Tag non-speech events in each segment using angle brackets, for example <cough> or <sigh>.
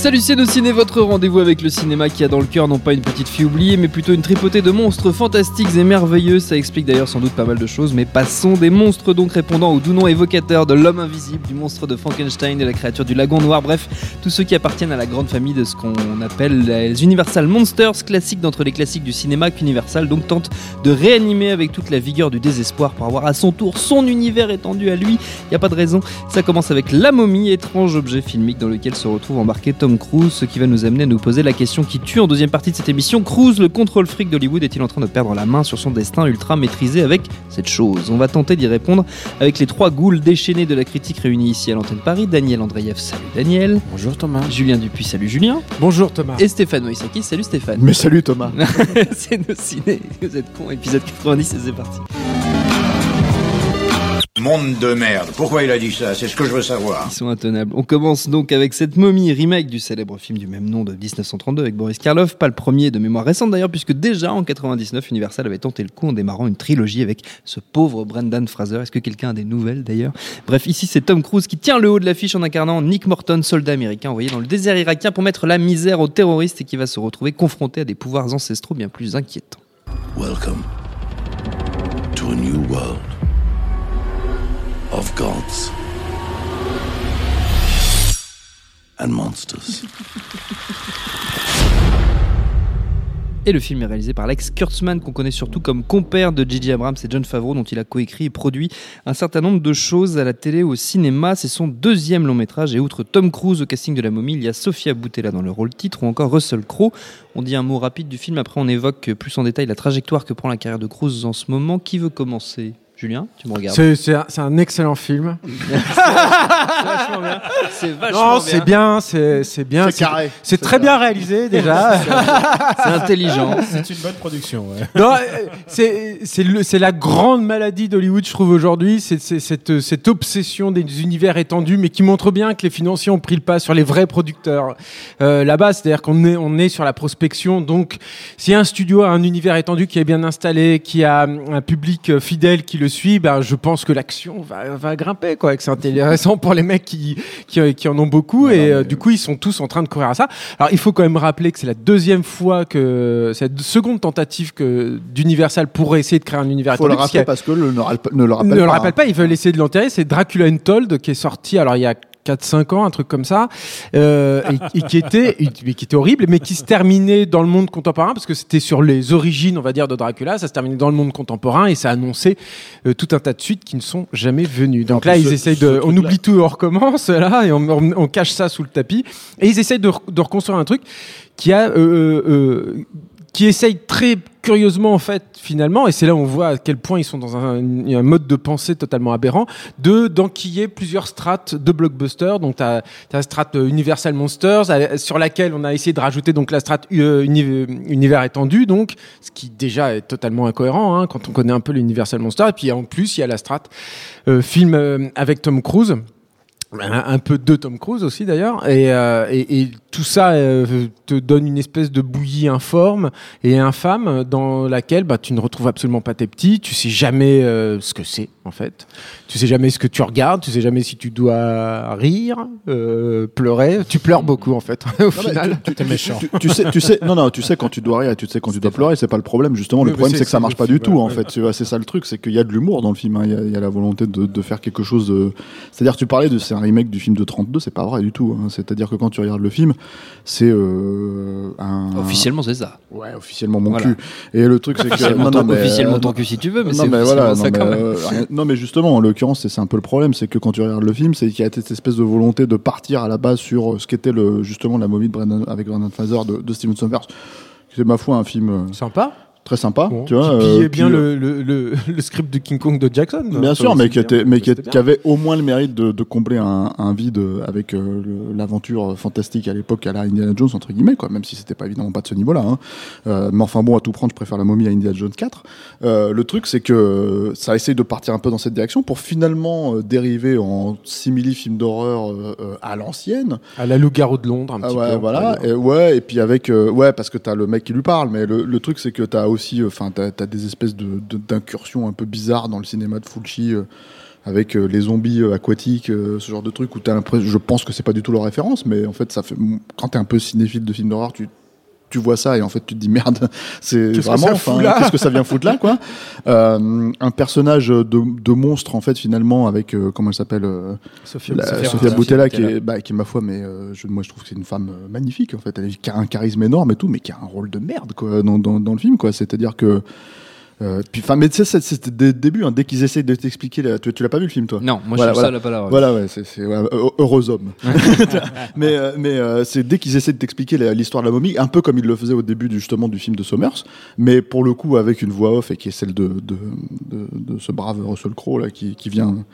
Salut c'est Ciné, votre rendez-vous avec le cinéma qui a dans le cœur non pas une petite fille oubliée, mais plutôt une tripotée de monstres fantastiques et merveilleux. Ça explique d'ailleurs sans doute pas mal de choses, mais passons des monstres donc répondant au doux nom évocateur de l'homme invisible, du monstre de Frankenstein, de la créature du lagon noir, bref, tous ceux qui appartiennent à la grande famille de ce qu'on appelle les Universal Monsters, classiques d'entre les classiques du cinéma qu'Universal donc tente de réanimer avec toute la vigueur du désespoir pour avoir à son tour son univers étendu à lui. Y a pas de raison. Ça commence avec La Momie, étrange objet filmique dans lequel se retrouve embarqué Tom Cruise, ce qui va nous amener à nous poser la question qui tue en deuxième partie de cette émission. Cruise, le contrôle fric d'Hollywood, est-il en train de perdre la main sur son destin ultra maîtrisé avec cette chose? On va tenter d'y répondre avec les trois ghouls déchaînés de la critique réunis ici à l'antenne Paris. Daniel Andreev, salut Daniel. Bonjour Thomas. Julien Dupuis, salut Julien. Bonjour Thomas. Et Stéphane Moïsaki, salut Stéphane. Mais salut Thomas. <laughs> c'est nos ciné, vous êtes con, épisode 90 et c'est parti. Monde de merde. Pourquoi il a dit ça? C'est ce que je veux savoir. Ils sont intenables. On commence donc avec cette momie remake du célèbre film du même nom de 1932 avec Boris Karloff, pas le premier de mémoire récente d'ailleurs, puisque déjà en 99, Universal avait tenté le coup en démarrant une trilogie avec ce pauvre Brendan Fraser. Est-ce que quelqu'un a des nouvelles d'ailleurs? Bref, ici c'est Tom Cruise qui tient le haut de l'affiche en incarnant Nick Morton, soldat américain envoyé dans le désert irakien pour mettre la misère aux terroristes et qui va se retrouver confronté à des pouvoirs ancestraux bien plus inquiétants. Welcome to a new world of gods and monsters. <laughs> Et le film est réalisé par Lex Kurtzman, qu'on connaît surtout comme compère de J.J. Abrams et John Favreau, dont il a coécrit et produit un certain nombre de choses à la télé ou au cinéma. C'est son deuxième long métrage. Et outre Tom Cruise au casting de La Momie, il y a Sofia Boutella dans le rôle titre ou encore Russell Crowe. On dit un mot rapide du film, après on évoque plus en détail la trajectoire que prend la carrière de Cruise en ce moment. Qui veut commencer? Julien, tu me regardes. C'est, c'est un, c'est un excellent film. <laughs> C'est vachement bien. C'est vachement Non, c'est bien, c'est, c'est bien. C'est carré. C'est très bien réalisé déjà. <laughs> C'est intelligent. <laughs> C'est une bonne production. Ouais. non, euh, c'est, c'est, le- c'est la grande maladie d'Hollywood, je trouve, aujourd'hui. C'est, c'est cette, cette obsession des univers étendus, mais qui montre bien que les financiers ont pris le pas sur les vrais producteurs euh, là-bas. C'est-à-dire qu'on est, on est sur la prospection. Donc, si un studio a un univers étendu qui est bien installé, qui a un public fidèle qui le suit, ben, je pense que l'action va, va grimper, quoi. Que c'est intéressant pour les mecs qui, qui, qui en ont beaucoup. et euh, du coup, ils sont tous en train de courir à ça. Alors, il faut quand même rappeler que c'est la deuxième fois que, c'est la seconde tentative que d'Universal pourrait essayer de créer un univers Faut le rappeler a- parce que le, ne, ne le rappelle ne pas. le rappelle pas, ils veulent essayer de l'enterrer. C'est Dracula Untold qui est sorti, alors il y a 4-5 ans, un truc comme ça, euh, et, et qui était, et- mais qui était horrible, mais qui se terminait dans le monde contemporain, parce que c'était sur les origines, on va dire, de Dracula, ça se terminait dans le monde contemporain, et ça annonçait euh, tout un tas de suites qui ne sont jamais venues. Donc là, ils ce- essayent de, on oublie tout, on recommence, là, et on, on- on cache ça sous le tapis, et ils essayent de, de reconstruire un truc qui a, euh, euh, qui essaye très curieusement en fait finalement et c'est là où on voit à quel point ils sont dans un, mode de pensée totalement aberrant de d'enquiller plusieurs strates de blockbuster donc tu as la strate euh, Universal Monsters sur laquelle on a essayé de rajouter donc la strate euh, uni- univers étendu. Donc ce qui déjà est totalement incohérent hein, quand on connaît un peu l'Universal Monster et puis en plus il y a la strate euh, film avec Tom Cruise un, peu de Tom Cruise aussi d'ailleurs. Et, euh, et, et tout ça euh, te donne une espèce de bouillie informe et infâme dans laquelle bah, tu ne retrouves absolument pas tes petits. Tu sais jamais euh, ce que c'est en fait tu sais jamais ce que tu regardes tu sais jamais si tu dois rire euh, pleurer tu pleures beaucoup en fait <laughs> au Non, final tu, tu- tu- tu- tu sais, tu sais, non, non, tu sais quand tu dois rire, et tu sais quand tu dois pleurer, c'est pas le problème. Justement, Oui, le problème c'est- que ça marche pas film, du tout. ouais, En fait, c'est ça le truc, c'est qu'il y a de l'humour dans le film. hein. Il y, a, il y a la volonté de, de faire quelque chose. De... C'est-à-dire, tu parlais de c'est un remake du film de 32, c'est pas vrai du tout. hein. C'est-à-dire que quand tu regardes le film, c'est euh, un Officiellement, c'est ça. Ouais, officiellement mon Voilà. cul. Et le truc c'est <laughs> que Officiellement, non, ton, non, mais, officiellement euh, ton cul si tu veux, mais non, c'est voilà, ça non, quand mais, même. Non, mais justement, en l'occurrence, c'est un peu le problème, c'est que quand tu regardes le film, c'est qu'il y a cette espèce de volonté de partir à la base sur euh, ce qu'était justement la momie de avec Brendan Fraser de, de Steven Sommers. C'est ma foi un film euh, Sympa. Très sympa, Bon, tu vois. qui euh, bien le, le, le, <laughs> le script de King Kong de Jackson. Bien sûr, mais qui, était, mais qui, avait au moins le mérite de, de combler un, un vide avec euh, l'aventure fantastique à l'époque à la Indiana Jones entre guillemets, quoi. Même si c'était pas évidemment pas de ce niveau-là. Hein. Euh, mais enfin bon, à tout prendre, je préfère la momie à Indiana Jones 4. Euh, le truc, c'est que ça essaye de partir un peu dans cette direction pour finalement dériver en simili film d'horreur à l'ancienne. À la loup-garou de Londres, un Ah petit ouais, peu. voilà. Et ouais, et puis avec, ouais, parce que t'as le mec qui lui parle, mais le, le truc c'est que t'as aussi, enfin, t'as as des espèces d'incursions un peu bizarres dans le cinéma de Fulci. euh, avec euh, les zombies euh, aquatiques, euh, ce genre de truc où t'as l'impression, je pense que c'est pas du tout leur référence, mais en fait ça fait, quand t'es un peu cinéphile de films d'horreur, tu tu vois ça et en fait tu te dis merde, <laughs> c'est Qu'est-ce que vraiment, qu'est-ce que ça vient foutre là quoi <laughs> Euh, Un personnage de, de monstre en fait finalement avec euh, comment elle s'appelle euh, Sophia, la- Sophia Sophia Boutella. Qui est, bah, qui est ma foi, mais euh, je, moi je trouve que c'est une femme magnifique en fait. Elle a un charisme énorme et tout, mais qui a un rôle de merde quoi dans, dans, dans le film quoi. C'est-à-dire que euh, puis enfin, mais tu sais, c'est- c'était dès le début, hein, dès qu'ils essayent de t'expliquer, la- tu, tu l'as pas vu le film toi? Non, moi Voilà, je suis voilà. ça, pas là. Voilà, ouais, c'est c'est- ouais, heu- heureux homme. <laughs> <laughs> mais euh, mais euh, c'est dès qu'ils essaient de t'expliquer l'histoire de la momie, un peu comme ils le faisaient au début du, justement du film de Sommers, mais pour le coup avec une voix off et qui est celle de de, de, de ce brave Russell Crowe là qui, qui vient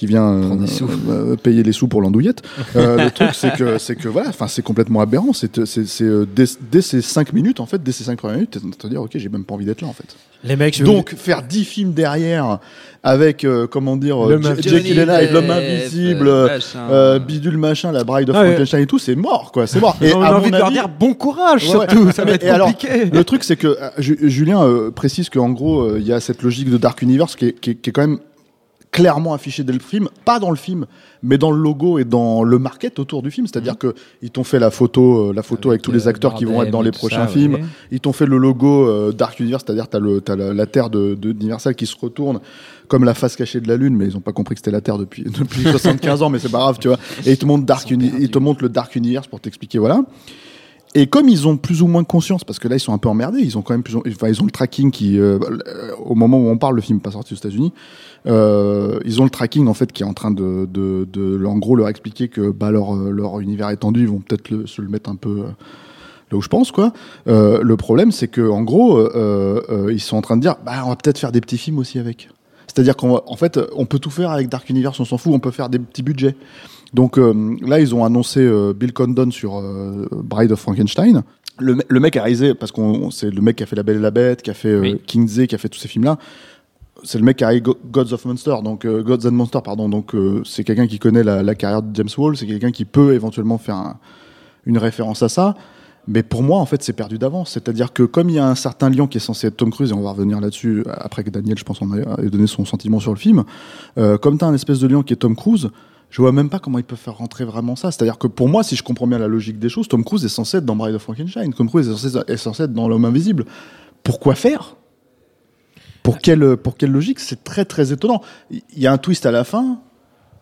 qui vient euh, Prendre des sous. euh, payer les sous pour l'andouillette. Euh, le <laughs> truc c'est que c'est que voilà, enfin c'est complètement aberrant. C'est c'est c'est, dès, dès ces 5 minutes en fait, dès ces 5 premières minutes, t'es en train de te dire ok j'ai même pas envie d'être là en fait. Les mecs, Donc faire 10 films derrière avec euh, comment dire L'homme J- invisible. Jake Gyllenhaal, l'homme invisible, bidule machin, la bride of Ah. Frankenstein et tout, c'est mort quoi, c'est mort. Et on à a envie de leur dire bon courage surtout, ça va être et compliqué. le truc c'est que Ju- Julien précise qu'en gros il y a cette logique de Dark Universe qui est, qui est- qui est quand même clairement affichée dès le film, pas dans le film, mais dans le logo et dans le market autour du film. C'est-à-dire que ils t'ont fait la photo, euh, la photo avec, tous les acteurs qui vont être dans les prochains films. Ils t'ont fait le logo euh, Dark Universe, c'est-à-dire t'as le t'as la, la Terre de, de d'Universal qui se retourne comme la face cachée de la Lune, mais ils ont pas compris que c'était la Terre depuis <laughs> depuis <laughs> 75 ans, mais c'est pas grave, tu vois. Et ils te montrent Dark ils te montrent le Dark Universe pour t'expliquer, voilà. Et comme ils ont plus ou moins conscience, parce que là ils sont un peu emmerdés, ils ont quand même plus, enfin ils ont le tracking qui, euh, au moment où on parle, le film n'est pas sorti aux États-Unis, euh, ils ont le tracking en fait qui est en train de, de, de, en gros leur expliquer que bah leur euh, leur univers étendu, ils vont peut-être se le mettre un peu euh, là où je pense quoi. Euh, le problème c'est que en gros euh, ils sont en train de dire bah on va peut-être faire des petits films aussi avec. C'est-à-dire qu'en en fait on peut tout faire avec Dark Universe, on s'en fout, on peut faire des petits budgets. Donc euh, là, ils ont annoncé euh, Bill Condon sur euh, Bride of Frankenstein. Le, me- le mec a réalisé, parce qu'on c'est le mec qui a fait La Belle et la Bête, qui a fait euh, Oui. Kingsley, qui a fait tous ces films-là. C'est le mec qui a Gods of Monster, donc euh, Gods and Monster, pardon. Donc euh, c'est quelqu'un qui connaît la, la carrière de James Wall, c'est quelqu'un qui peut éventuellement faire un- une référence à ça. Mais pour moi, en fait, c'est perdu d'avance. C'est-à-dire que comme il y a un certain lion qui est censé être Tom Cruise, et on va revenir là-dessus après que Daniel, je pense, en a, a donné son sentiment sur le film, euh, comme tu as un espèce de lion qui est Tom Cruise, je vois même pas comment ils peuvent faire rentrer vraiment ça. C'est-à-dire que pour moi, si je comprends bien la logique des choses, Tom Cruise est censé être dans Bride of Frankenstein. Tom Cruise est censé, est censé être dans L'Homme Invisible. Pourquoi faire? Pour quelle, pour quelle logique? C'est très très étonnant. Il y a un twist à la fin,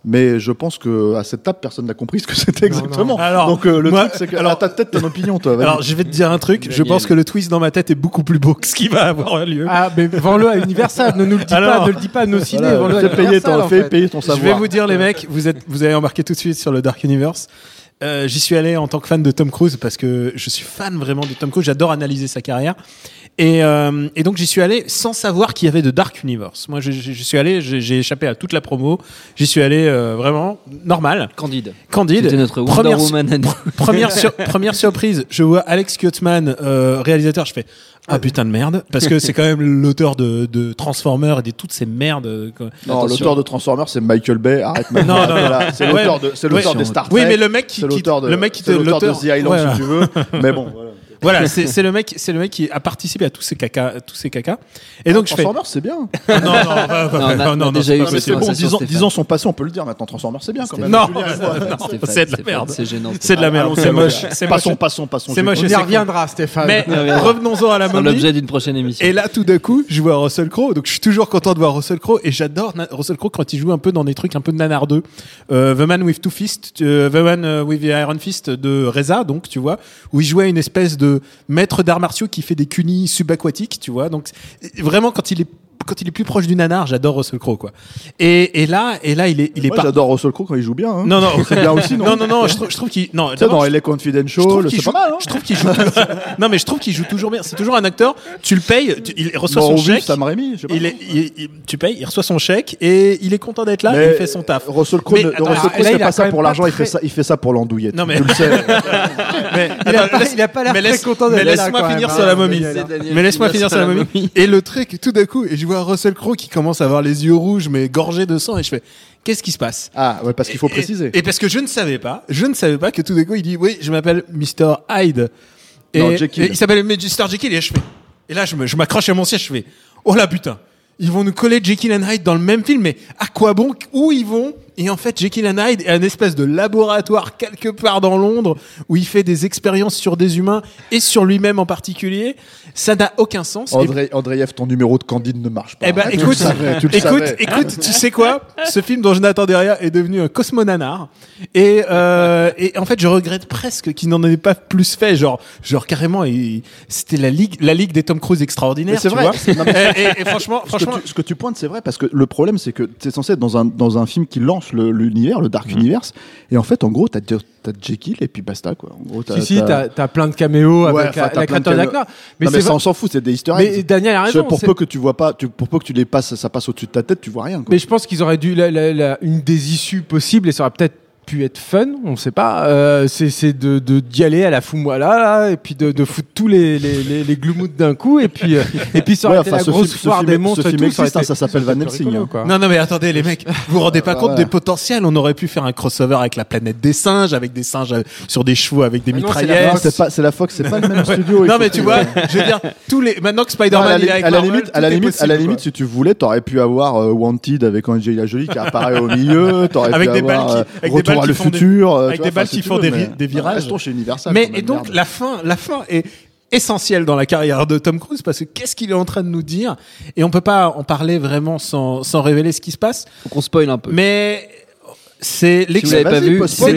mais je pense que à cette table, personne n'a compris ce que c'était exactement. Alors, Donc euh, le moi- truc, c'est que alors- à ta tête, une opinion, toi. vas-y. Alors, je vais te dire un truc. Je pense que le twist dans ma tête est beaucoup plus beau que ce qui va avoir lieu. Ah, mais vends-le à Universal, ne nous le dis Alors- pas, ne le dis pas à nos ciné, Voilà, vends-le à fais payer Universal, ton, en fais fait. payer ton Je vais vous dire, les mecs, vous êtes, vous avez embarqué tout de suite sur le Dark Universe. Euh, J'y suis allé en tant que fan de Tom Cruise parce que je suis fan vraiment de Tom Cruise. J'adore analyser sa carrière. Et, euh, et donc j'y suis allé sans savoir qu'il y avait de Dark Universe. Moi, je suis allé, j'ai échappé à toute la promo. J'y suis allé euh, vraiment normal, Candide. candide. C'était notre Wonder Première, Woman. nous. première, <laughs> sur- première surprise, je vois Alex Kurtzman, euh, réalisateur. Je fais ah putain de merde parce que c'est quand même l'auteur de, de Transformers et de toutes ces merdes. quoi. Non, l'auteur de Transformers, c'est Michael Bay. Arrête maintenant. <laughs> Non, non, non. Voilà, C'est Ouais, l'auteur de, c'est l'auteur ouais. des Star Trek. Oui, mais le mec qui, qui- l'auteur de, le mec qui l'auteur de The Island, si tu veux. Mais bon, voilà. Voilà, c'est le mec, c'est le mec qui a participé à tous ces caca, tous ces caca. Et donc je fais. Transformers, c'est bien. <laughs> Non, non, Non, non, déjà c'est bon, conversation, 10 ans, Stéphane. 10 ans sont passés, on peut le dire maintenant. Transformers, c'est bien quand même. Non, <laughs> non, non, c'est de la merde. C'est gênant. C'est de la merde, Allons, c'est c'est moche, Passons, moche. passons, passons. C'est moche, On y reviendra, Stéphane. Mais revenons-en à la C'est momie. l'objet d'une prochaine émission. Et là, tout d'un coup, je vois Russell Crowe. Donc, je suis toujours content de voir Russell Crowe. Et j'adore Russell Crowe quand il joue un peu dans des trucs un peu de nanardeux. Euh, The Man with Two Fists, euh, The Man euh, with the Iron Fist de Reza, donc, tu vois, où il jouait une espèce de maître d'arts martiaux qui fait des cunis subaquatiques, tu vois. Donc, vraiment, quand il est quand il est plus proche du nanar, j'adore Russell Crowe quoi. Et, et là, et là, il est, il est Moi, pas. j'adore Russell Crowe quand il joue bien. hein. Non non, C'est bien aussi, non <laughs> non non non, je trouve, je trouve qu'il non. Tu sais, d'abord, dans je- LA je trouve Confidential, qu'il c'est joue- pas mal. Hein Je trouve qu'il joue. <laughs> non mais je trouve qu'il joue toujours bien. C'est toujours un acteur. Tu le payes, tu- il reçoit son chèque. Sam Raimi, je sais pas. Il est, il- il- tu payes, il reçoit son chèque et il est content d'être là. Mais et il fait son taf. Russell Crowe, Mais ne- attends, Russell Crowe, a pas ça pour l'argent, il fait ça, il fait ça pour l'andouillette. Non, mais- Tu le sais. <laughs> Mais, Il a pas- l'air mais très content d'être mais là, laisse-moi quand finir même, sur hein. la momie. Mais laisse-moi finir sur la momie. momie. Et le truc, tout d'un coup, et je vois Russell Crowe qui commence à avoir les yeux rouges, mais gorgés de sang, et je fais, qu'est-ce qui se passe? Ah, ouais, parce qu'il faut Et- préciser. Et, parce que je ne savais pas, je ne savais pas que tout d'un coup, il dit, oui, je m'appelle Mr. Hyde. Et, Non, Jekyll. et il s'appelle Mr. Jekyll, et je fais, et là, je me- je m'accroche à mon siège, je fais, oh là putain, ils vont nous coller Jekyll and Hyde dans le même film, mais à quoi bon Où ils vont Et en fait, Jekyll and Hyde est un espèce de laboratoire quelque part dans Londres où il fait des expériences sur des humains et sur lui-même en particulier. Ça n'a aucun sens. André, Andreev, ton numéro de Candide ne marche pas. eh ben, tu écoute, savais, tu écoute, écoute, tu sais quoi? Ce film dont je n'attendais rien est devenu un cosmonanar. Et, euh, et en fait, je regrette presque qu'il n'en ait pas plus fait. Genre, genre carrément, c'était la ligue, la ligue des Tom Cruise extraordinaires. Mais c'est vrai. vois. C'est- non, mais- et, et- et franchement, Ce que, franchement, tu, ce que tu pointes, c'est vrai, parce que le problème, c'est que es censé être dans un, dans un film qui lance le- l'univers, le, Dark Universe, et en fait, en gros, t'as as Jekyll et puis basta, quoi. En gros, Si, si, t'as t'as plein de caméos Ouais, avec la, la caméos. d'acteurs. Mais, Mais mais ça, on s'en fout, c'est des easter Mais. Daniel a raison. pour peu que tu vois pas, tu- pour peu que tu les passes, ça passe au-dessus de ta tête, tu vois rien. Quoi. Mais je pense qu'ils auraient dû. la- la- une des issues possibles, et ça aurait peut-être pu être fun, on sait pas, euh, c'est de d'y aller à la foumoila, là, et puis de, de foutre tous les, les, les, les gloomoutes d'un coup, et puis, euh, et puis ça Ouais, enfin, la ce grosse film- ce foire film- des ce monstres et film tout. ça ça s'appelle Van Helsing, hein. Non, non, mais attendez, les mecs, vous vous rendez pas compte des potentiels? On aurait pu faire un crossover avec la planète des singes, avec des singes euh, sur des chevaux, avec des Ah non, c'est la mitraillettes. C'est pas, c'est la Fox, c'est pas le même studio. Non, mais tu vois, je veux dire, tous les. Maintenant que Spider-Man est avec à la limite, à la limite, à la limite, si tu voulais, t'aurais pu avoir euh, Wanted avec Angelina Jolie qui apparaît au milieu, t'aurais Avec pu des balles qui- euh, le font futur, euh, avec des balles qui font veux, des des virages. Restons chez Universal. Mais et donc merde. la fin, la fin est essentielle dans la carrière de Tom Cruise parce que qu'est-ce qu'il est en train de nous dire? Et on peut pas en parler vraiment sans, sans révéler ce qui se passe. Faut qu'on spoil un peu. Mais c'est l'expression-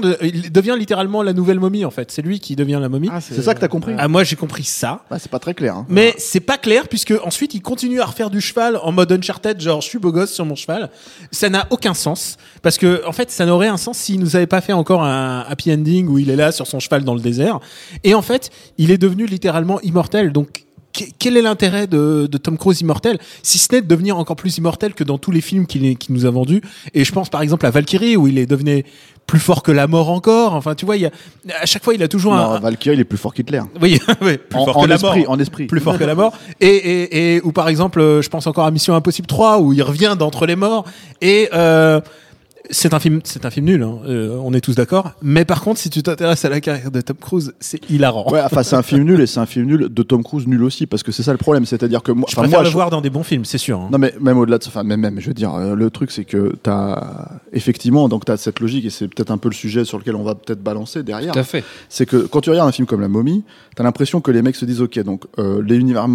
de, il devient littéralement la nouvelle momie en fait. C'est lui qui devient la momie. Ah, C'est ça que t'as compris Ah, moi j'ai compris ça. Ah, C'est pas très clair. hein. Mais c'est pas clair puisque ensuite il continue à refaire du cheval en mode Uncharted, genre je suis beau gosse sur mon cheval. Ça n'a aucun sens parce que en fait ça n'aurait un sens s'il nous avait pas fait encore un happy ending où il est là sur son cheval dans le désert. Et en fait il est devenu littéralement immortel. Donc quel est l'intérêt de, de Tom Cruise immortel si ce n'est de devenir encore plus immortel que dans tous les films qu'il nous a vendus? Et je pense par exemple à Valkyrie où il est devenu plus fort que la mort encore. Enfin tu vois, il y a, à chaque fois il a toujours Non, un, Valkyrie, il est plus fort qu'Hitler. oui, <laughs> oui, plus En, fort en que la esprit, mort en esprit. plus fort que la mort. Et, et, et ou par exemple, je pense encore à Mission Impossible 3 où il revient d'entre les morts. Et euh, c'est un film, c'est un film nul. hein, euh, on est tous d'accord. Mais par contre, si tu t'intéresses à la carrière de Tom Cruise, c'est hilarant. Ouais, enfin, c'est un film nul et c'est un film nul de Tom Cruise nul aussi parce que c'est ça le problème. C'est-à-dire que moi, Je préfère moi, le je- voir dans des bons films, c'est sûr. hein. Non mais même au-delà de ça, enfin même même, je veux dire, euh, le truc c'est que t'as effectivement donc t'as cette logique et c'est peut-être un peu le sujet sur lequel on va peut-être balancer derrière. Tout à fait. C'est que quand tu regardes un film comme La Momie, t'as l'impression que les mecs se disent ok donc euh, les, Univers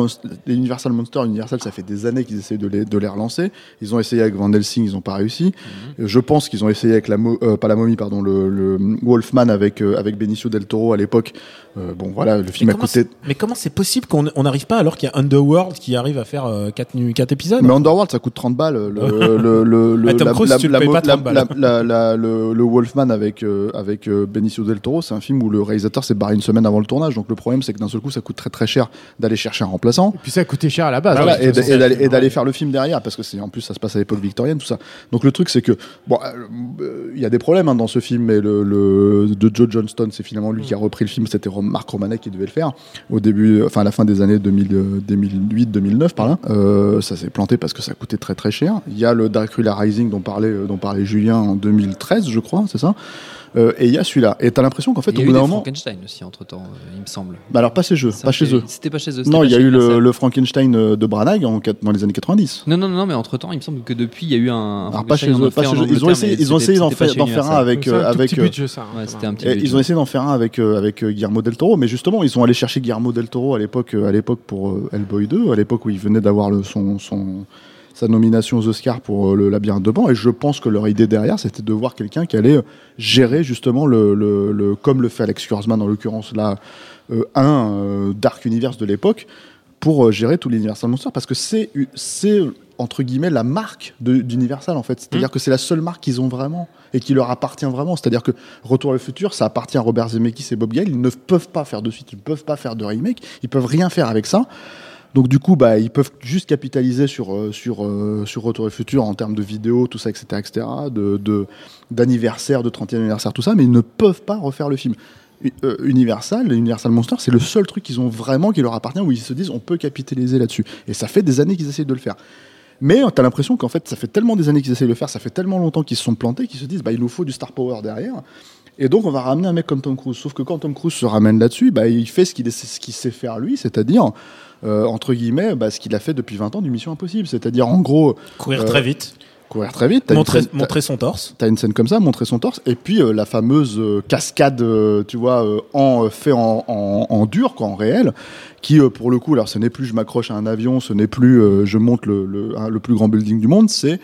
les Universal Monsters, Universal ça fait des années qu'ils essayent de les de les relancer. Ils ont essayé avec Van Helsing, ils ont pas réussi. Mhm. Je pense qu'ils ont essayé avec la euh, pas la Momie pardon le, le Wolfman avec euh, avec Benicio del Toro à l'époque. Euh, bon voilà le film Mais a comment coûté. c'est- mais comment c'est possible qu'on on n'arrive pas alors qu'il y a Underworld qui arrive à faire 4 quatre épisodes Mais Underworld, ça coûte 30 balles. <laughs> Le, le, le, le, Tom la- Cruise, la- tu le la payes mo- pas la- 30 balles. la- la- la- le, le Wolfman avec, euh, avec euh, Benicio del Toro, c'est un film où le réalisateur s'est barré une semaine avant le tournage. Donc le problème, c'est que d'un seul coup, ça coûte très très cher d'aller chercher un remplaçant. Et puis ça a coûté cher à la base. Voilà, hein, et d'aller- faire le film derrière parce que c'est en plus ça se passe à l'époque victorienne tout ça donc le truc c'est que bon euh, euh, il y a des problèmes hein, dans ce film mais le, le de Joe Johnston c'est finalement lui qui a repris le film c'était Marc Romanet qui devait le faire au début enfin à la fin des années 2008 2009 par là. Euh, ça s'est planté parce que ça coûtait très très cher. Il y a le Dracula Rising dont parlait euh, dont parlait Julien en 2013 je crois c'est ça? Euh, et il y a celui-là et t'as l'impression qu'en fait Il y au a eu bout d'un moment Frankenstein aussi entre temps, il me semble. bah alors pas chez eux pas chez eux C'était pas chez eux. non il y a eu le, Frankenstein euh, de Branagh en, dans les années 90 Non, non, non, mais entre temps, il me semble que depuis, il y a eu un. Alors pas chez Frankenstein, on eux, en pas chez eux. Ils ont essayé, ils ont essayé d'en faire, un avec, C'est un euh, tout avec, petit euh, budget, ça. Ouais, c'était un petit et budget. ils ont essayé d'en faire un avec, euh, avec euh, Guillermo del Toro, mais justement, ils sont allés chercher Guillermo del Toro à l'époque, euh, à l'époque pour euh, Hellboy 2, à l'époque où il venait d'avoir son, sa nomination aux Oscars pour euh, le Labyrinthe de Pan, et je pense que leur idée derrière, c'était de voir quelqu'un qui allait euh, gérer justement le, le, le- comme le fait Alex Kurzman en l'occurrence là, euh, un euh, Dark Universe de l'époque, pour gérer tout l'Universal Monster parce que c'est c'est entre guillemets la marque d'Universal en fait. C'est-à-dire que c'est la seule marque qu'ils ont vraiment et qui leur appartient vraiment. C'est-à-dire que Retour à le futur, ça appartient à Robert Zemeckis et Bob Gale. Ils ne peuvent pas faire de suite, ils ne peuvent pas faire de remake, ils peuvent rien faire avec ça. Donc du coup, bah, ils peuvent juste capitaliser sur euh, euh, Retour et Futur en termes de vidéos, tout ça, etc., etc., de d'anniversaire, de, 30e anniversaire, tout ça, mais ils ne peuvent pas refaire le film. Euh, Universal, Universal Monster, c'est le seul truc qu'ils ont vraiment qui leur appartient où ils se disent on peut capitaliser là-dessus. Et ça fait des années qu'ils essayent de le faire. Mais tu as l'impression qu'en fait, ça fait tellement des années qu'ils essayent de le faire, ça fait tellement longtemps qu'ils se sont plantés qu'ils se disent bah, il nous faut du star power derrière. Et donc, on va ramener un mec comme Tom Cruise. Sauf que quand Tom Cruise se ramène là-dessus, bah, il fait ce qu'il sait faire lui, c'est-à-dire, euh, entre guillemets, bah, ce qu'il a fait depuis 20 ans du Mission Impossible. C'est-à-dire, en gros, Courir Euh, très vite, courir très vite. montrer, scène- montrer son torse. T'as une scène comme ça, montrer son torse, et puis euh, la fameuse cascade, tu vois, en fait en, en, en dur, quoi, en réel, qui pour le coup, alors ce n'est plus je m'accroche à un avion, ce n'est plus je monte le, le, hein, le plus grand building du monde, c'est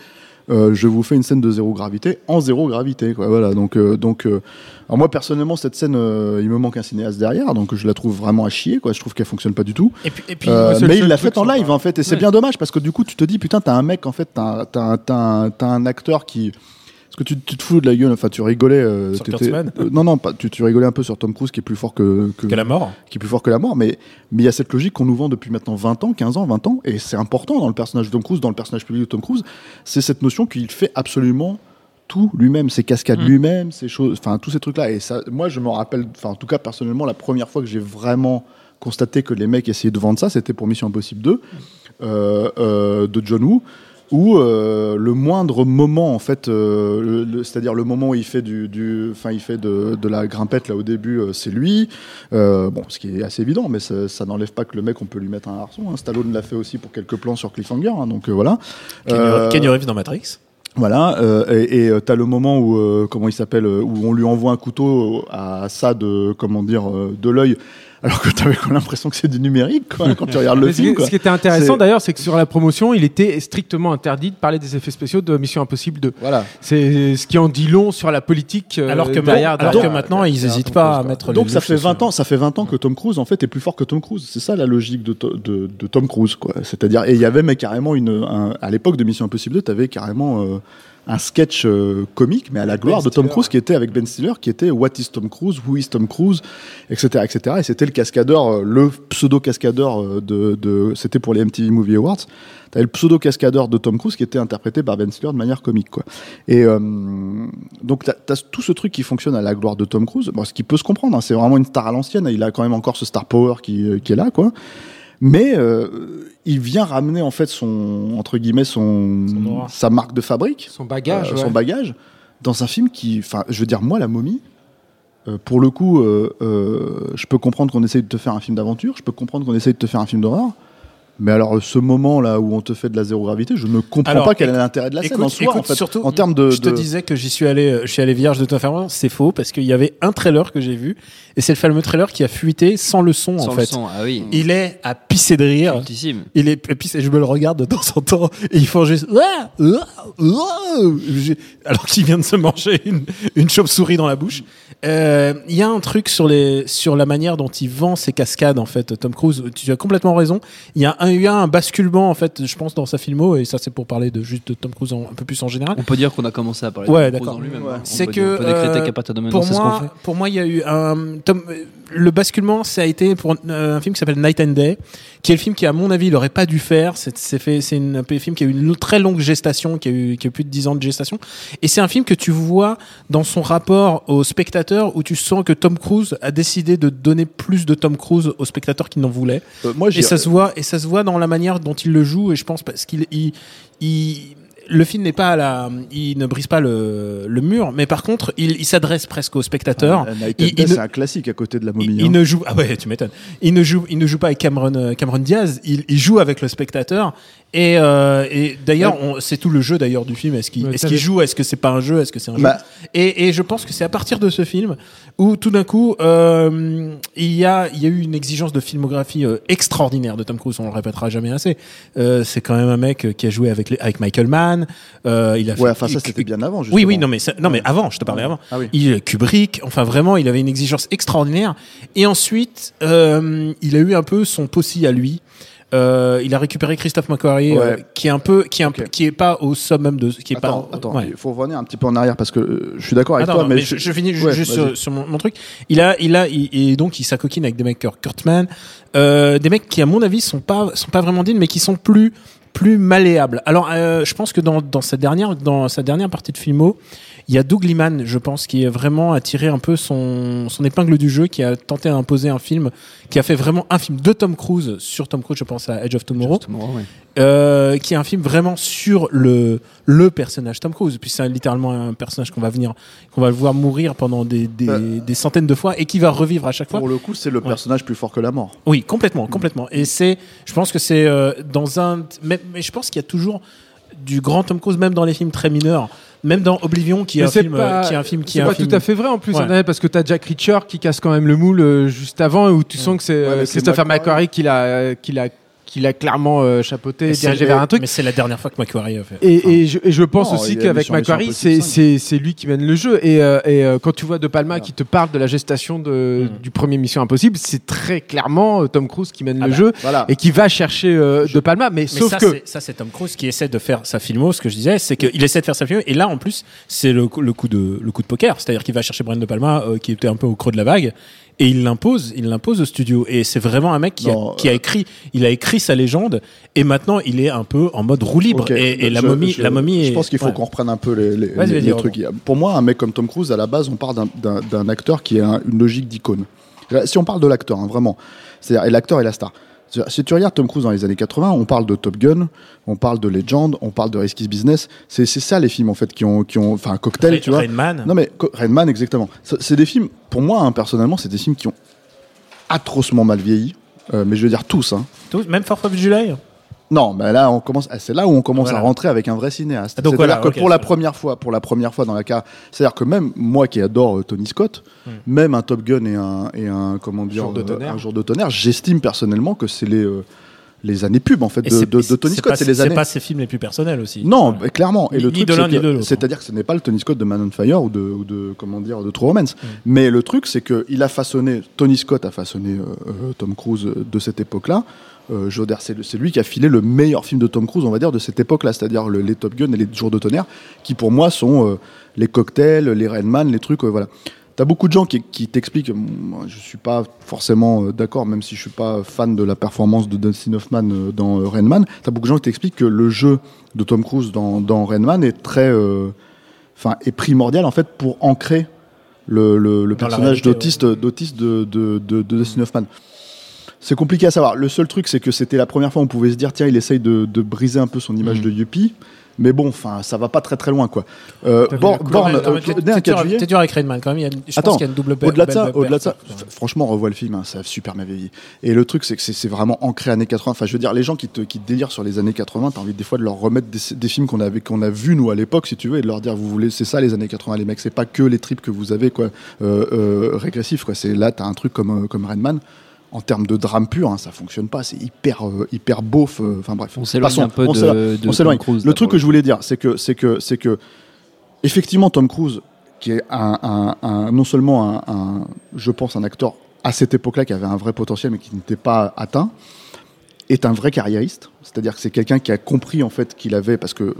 euh, je vous fais une scène de zéro gravité en zéro gravité, quoi. Voilà. Donc, euh, donc, euh, alors moi personnellement, cette scène, il me manque un cinéaste derrière, donc je la trouve vraiment à chier, quoi. Je trouve qu'elle fonctionne pas du tout. Et puis, et mais il l'a truc fait en live en fait et c'est bien dommage parce que du coup tu te dis putain t'as un mec en fait t'as un- un acteur qui parce que tu, tu te fous de la gueule enfin tu rigolais euh, Sur euh, non non pas, tu, tu rigolais un peu sur Tom Cruise qui est plus fort que, que, que la mort. qui est plus fort que la mort mais mais il y a cette logique qu'on nous vend depuis maintenant 20 ans 15 ans 20 ans et c'est important dans le personnage de Tom Cruise dans le personnage public de Tom Cruise c'est cette notion qu'il fait absolument tout lui-même, ses cascades Mm. lui-même, ses choses, enfin tous ces trucs-là. Et ça, moi, je me rappelle, enfin en tout cas personnellement, la première fois que j'ai vraiment constaté que les mecs essayaient de vendre ça, c'était pour Mission Impossible 2 euh, euh, de John Woo, où euh, le moindre moment, en fait, euh, c'est-à-dire le moment où il fait du, du- enfin il fait de, de la grimpette là au début, euh, c'est lui. Euh, bon, ce qui est assez évident, mais ça, ça n'enlève pas que le mec, on peut lui mettre un harçon. Hein. Stallone l'a fait aussi pour quelques plans sur Cliffhanger, hein, donc euh, voilà. Kenny, Euh, Kenny Reeves dans Matrix. voilà, euh, et euh, t'as le moment où euh, comment il s'appelle, où on lui envoie un couteau à ça de comment dire de l'œil, alors que t'avais quand même l'impression que c'est du numérique quoi, quand tu regardes le Mais film. Quoi. ce qui était intéressant d'ailleurs, c'est que sur la promotion, il était strictement interdit de parler des effets spéciaux de Mission Impossible 2. Voilà. C'est ce qui en dit long sur la politique euh, alors que, derrière. alors derrière- que maintenant, ils n'hésitent Tom pas Cruise, à mettre Donc les ça fait dessus. 20 ans, ça fait 20 ans que Tom Cruise en fait est plus fort que Tom Cruise. C'est ça la logique de, to- de, de Tom Cruise quoi. C'est-à-dire et il y avait mais carrément une un- à l'époque de Mission Impossible 2, t'avais carrément euh, un sketch euh, comique mais à la gloire de Tom Stiller, Cruise qui était avec Ben Stiller qui était What is Tom Cruise, Who is Tom Cruise, etc etc. Et c'était le cascadeur, euh, le pseudo cascadeur de, de c'était pour les MTV Movie Awards. T'avais le pseudo cascadeur de Tom Cruise qui était interprété par Ben Stiller de manière comique quoi. Et euh, donc t'as as tout ce truc qui fonctionne à la gloire de Tom Cruise, bon, ce qui peut se comprendre, hein, c'est vraiment une star à l'ancienne, il a quand même encore ce star power qui, euh, qui est là, quoi. Mais euh, il vient ramener en fait son entre guillemets son, sa marque de fabrique, Son bagage. euh, ouais. son bagage, dans un film qui, enfin, je veux dire moi la momie. euh, pour le coup, je peux comprendre qu'on essaye de te faire un film d'aventure, je peux comprendre qu'on essaye de te faire un film d'horreur, mais alors ce moment là où on te fait de la zéro gravité, je ne comprends Alors, pas quel est l'intérêt de la scène écoute- en soi, écoute, en fait, surtout, en termes de. Je te de- disais que j'y suis allé, euh, je suis allé vierge de toi faire c'est faux parce qu'il y avait un trailer que j'ai vu et c'est le fameux trailer qui a fuité sans le son Sans en le fait. son, ah oui. Il est à pisser de rire. Cultissime. Il est, et puis je me le regarde de temps en temps et ils font juste Ah, ah, ah alors qu'il vient de se manger une, une chauve-souris dans la bouche. Euh, Il y a un truc sur les sur la manière dont il vend ses cascades en fait. Tom Cruise, tu as complètement raison. Il y a un, il y a un basculement en fait, je pense dans sa filmo et ça c'est pour parler de juste de Tom Cruise en- un peu plus en général. On peut dire qu'on a commencé à parler Ouais, de Tom Cruise en lui-même. Ouais. hein. C'est que, dire- on peut décréter euh, qu'à partir de maintenant, Pour c'est ce qu'on fait. moi, pour moi, il y a eu un Tom, le basculement, ça a été pour euh, un film qui s'appelle Night and Day, qui est le film qui, à mon avis, il aurait pas dû faire. C'est fait, c'est un film qui a eu une très longue gestation, qui a eu, qui a eu plus de 10 ans de gestation. Et c'est un film que tu vois dans son rapport au spectateur, où tu sens que Tom Cruise a décidé de donner plus de Tom Cruise au spectateur qui n'en voulait. Euh, moi, Et ça se voit, et ça se voit dans la manière dont il le joue. Et je pense parce qu'il, il, il- le film n'est pas à la, il ne brise pas le, le mur, mais par contre, il, il s'adresse presque au spectateur. Ne- c'est un classique à côté de la momie. Il, il hein. ne joue, ah ouais, tu m'étonnes. Il ne joue, il ne joue pas avec Cameron, euh, Cameron Diaz. Il, il joue avec le spectateur. Et, euh, et d'ailleurs, on- c'est tout le jeu d'ailleurs du film. Est-ce qu'il, qu'il vu. joue? Est-ce que c'est pas un jeu? Est-ce que c'est un jeu? Bah, et, et je pense que c'est à partir de ce film où tout d'un coup euh, il y a il y a eu une exigence de filmographie euh, extraordinaire de Tom Cruise. On le répétera jamais assez. Euh, c'est quand même un mec qui a joué avec les, avec Michael Mann. Euh, il a ouais, fait- enfin ça c'était bien avant. oui, justement. oui, non mais ça- non mais avant, je te parlais avant. Ah oui. Il Kubrick, enfin vraiment, il avait une exigence extraordinaire. Et ensuite, euh, il a eu un peu son possi à lui. Euh, il a récupéré Christophe McQuarrie, Ouais. euh, qui est un peu, qui est un qui est pas au summum de, qui est Attends, pas. attends, ouais. il faut revenir un petit peu en arrière parce que euh, je suis d'accord avec Attends, toi, mais, mais, je, je finis Ouais, juste vas-y. sur, sur mon, mon truc. Il a, il a, il- et donc il s'acoquine avec des mecs comme Kurtman, euh, des mecs qui à mon avis sont pas, sont pas vraiment dignes, mais qui sont plus, plus malléables. Alors, euh, je pense que dans, dans sa dernière, dans sa dernière partie de filmo, il y a Doug Liman, je pense, qui est vraiment attiré un peu son, son épingle du jeu, qui a tenté d'imposer un film, qui a fait vraiment un film de Tom Cruise sur Tom Cruise, je pense à Edge of Tomorrow euh, qui est un film vraiment sur le le personnage Tom Cruise puis c'est littéralement un personnage qu'on va venir qu'on va le voir mourir pendant des, des, Euh. des centaines de fois et qui va revivre à chaque fois pour le coup, c'est le Ouais. personnage plus fort que la mort. oui complètement complètement et c'est je pense que c'est euh, dans un mais, mais je pense qu'il y a toujours du grand Tom Cruise même dans les films très mineurs même dans Oblivion qui est, un film, pas- euh, qui est un film qui C'est est un pas film tout à fait vrai en plus, Ouais. André, parce que t'as Jack Reacher qui casse quand même le moule euh, juste avant, où tu sens que c'est Ouais, euh, Christopher McQuarrie. McQuarrie qui l'a, qui l'a, qui l'a clairement euh, chapeauté, dirigé vers un truc. mais c'est la dernière fois que McQuarrie a fait Et, Enfin, et je, et je pense Non, aussi a qu'avec Impossible c'est, 5. c'est, c'est lui qui mène le jeu. Et, euh, et euh, quand tu vois De Palma qui te parle de la gestation de, Mm. du premier Mission Impossible, c'est très clairement euh, Tom Cruise qui mène Ah le bah, jeu Voilà. et qui va chercher euh, De Palma. Mais, Mais sauf ça, que c'est- ça, c'est Tom Cruise qui essaie de faire sa filmo. Ce que je disais, c'est qu'il essaie de faire sa filmo. Et là, en plus, c'est le, coup- le coup de le coup de poker. C'est-à-dire qu'il va chercher Brian De Palma, euh, qui était un peu au creux de la vague, et il l'impose. Il l'impose au studio. Et c'est vraiment un mec qui, Non, a, qui a euh, écrit. Il a écrit sa légende. Et maintenant, il est un peu en mode roue libre. Et, et la momie, je- la momie. Je est- pense qu'il faut ouais. qu'on reprenne un peu les, trucs. Pour moi, un mec comme Tom Cruise, à la base, on parle d'un- acteur qui a un- une logique d'icône. Si on parle de l'acteur, hein, vraiment, c'est-à-dire et l'acteur est la star. Si tu regardes Tom Cruise dans les années 80, on parle de Top Gun, on parle de Legend, on parle de Risky Business. C'est ça les films en fait qui ont, qui ont, enfin, Cocktail, Rain- tu vois. Rain Man. Non mais Rain Man, exactement. C'est des films, pour moi, hein, personnellement, c'est des films qui ont atrocement mal vieilli. Euh, mais je veux dire tous. Hein. Tout- même For of July. Non, mais là, on commence. ah, C'est là où on commence Voilà. à rentrer avec un vrai cinéaste. Ah, C'est-à-dire voilà, que pour la première fois, pour la première fois dans la carrière, c'est-à-dire que même moi qui adore euh, Tony Scott, Hmm. même un Top Gun et un et un comment dire Jour de euh, tonnerre. un jour de tonnerre, j'estime personnellement que c'est les euh, les années pub en fait de, c'est- de, de Tony c'est Scott. C'est les années. pas ses films les plus personnels aussi. Non, Ouais. clairement. Et Ni- le ni truc, c'est c'est-à-dire que ce n'est pas le Tony Scott de Man on Fire ou de, ou de comment dire de True Romance. Mm. Mais le truc, c'est que il a façonné Tony Scott a façonné euh, Tom Cruise de cette époque-là. Euh, c'est lui qui a filé le meilleur film de Tom Cruise, on va dire, de cette époque-là, c'est-à-dire le- les Top Gun et les Jours de tonnerre, qui pour moi sont euh, les cocktails, les Rain Man, les trucs, euh, voilà. T'as beaucoup de gens qui, qui t'expliquent, moi, je suis pas forcément euh, d'accord, même si je suis pas fan de la performance de Dustin Hoffman dans euh, Rain Man, t'as beaucoup de gens qui t'expliquent que le jeu de Tom Cruise dans, dans Rain Man est très, enfin, est primordial en fait pour ancrer le, personnage d'autiste, d'autiste de, de, de, de Dustin Hoffman. C'est compliqué à savoir. Le seul truc, c'est que c'était la première fois où on pouvait se dire, tiens, il essaye de, de briser un peu son image Mhm. de Yuppie. Mais bon, enfin, ça va pas très très loin, quoi. Euh, vu Born, mais euh, né un t'es 4 dur- juillet. T'es dur avec Rain Man quand même. Il y a, je Attends, pense qu'il y a une double Au-delà de ça, au-delà de ça, franchement, revois le film, hein, ça a super bien vieilli. Et le truc, c'est que c'est vraiment ancré années 80. Enfin, je veux dire, les gens qui te qui te délirent sur les années 80, t'as envie des fois de leur remettre des, des films qu'on avait qu'on a vus nous à l'époque, si tu veux, et de leur dire, vous voulez, c'est ça les années 80, les mecs, c'est pas que les tripes que vous avez, quoi, euh, euh, régressifs, quoi. C'est là, t'as un truc comme euh, comme Rain Man. En termes de drame pur, hein, ça fonctionne pas. C'est hyper hyper hyper beauf. euh, Enfin bref. On s'éloigne un peu on de, s'éloigne. de On Tom. Cruise, Le truc que je voulais dire, c'est que, c'est que, c'est que, effectivement, Tom Cruise, qui est un, un- un- non seulement un, un- je pense, un acteur à cette époque-là qui avait un vrai potentiel mais qui n'était pas atteint, est un vrai carriériste. C'est-à-dire que c'est quelqu'un qui a compris en fait qu'il avait, parce que euh,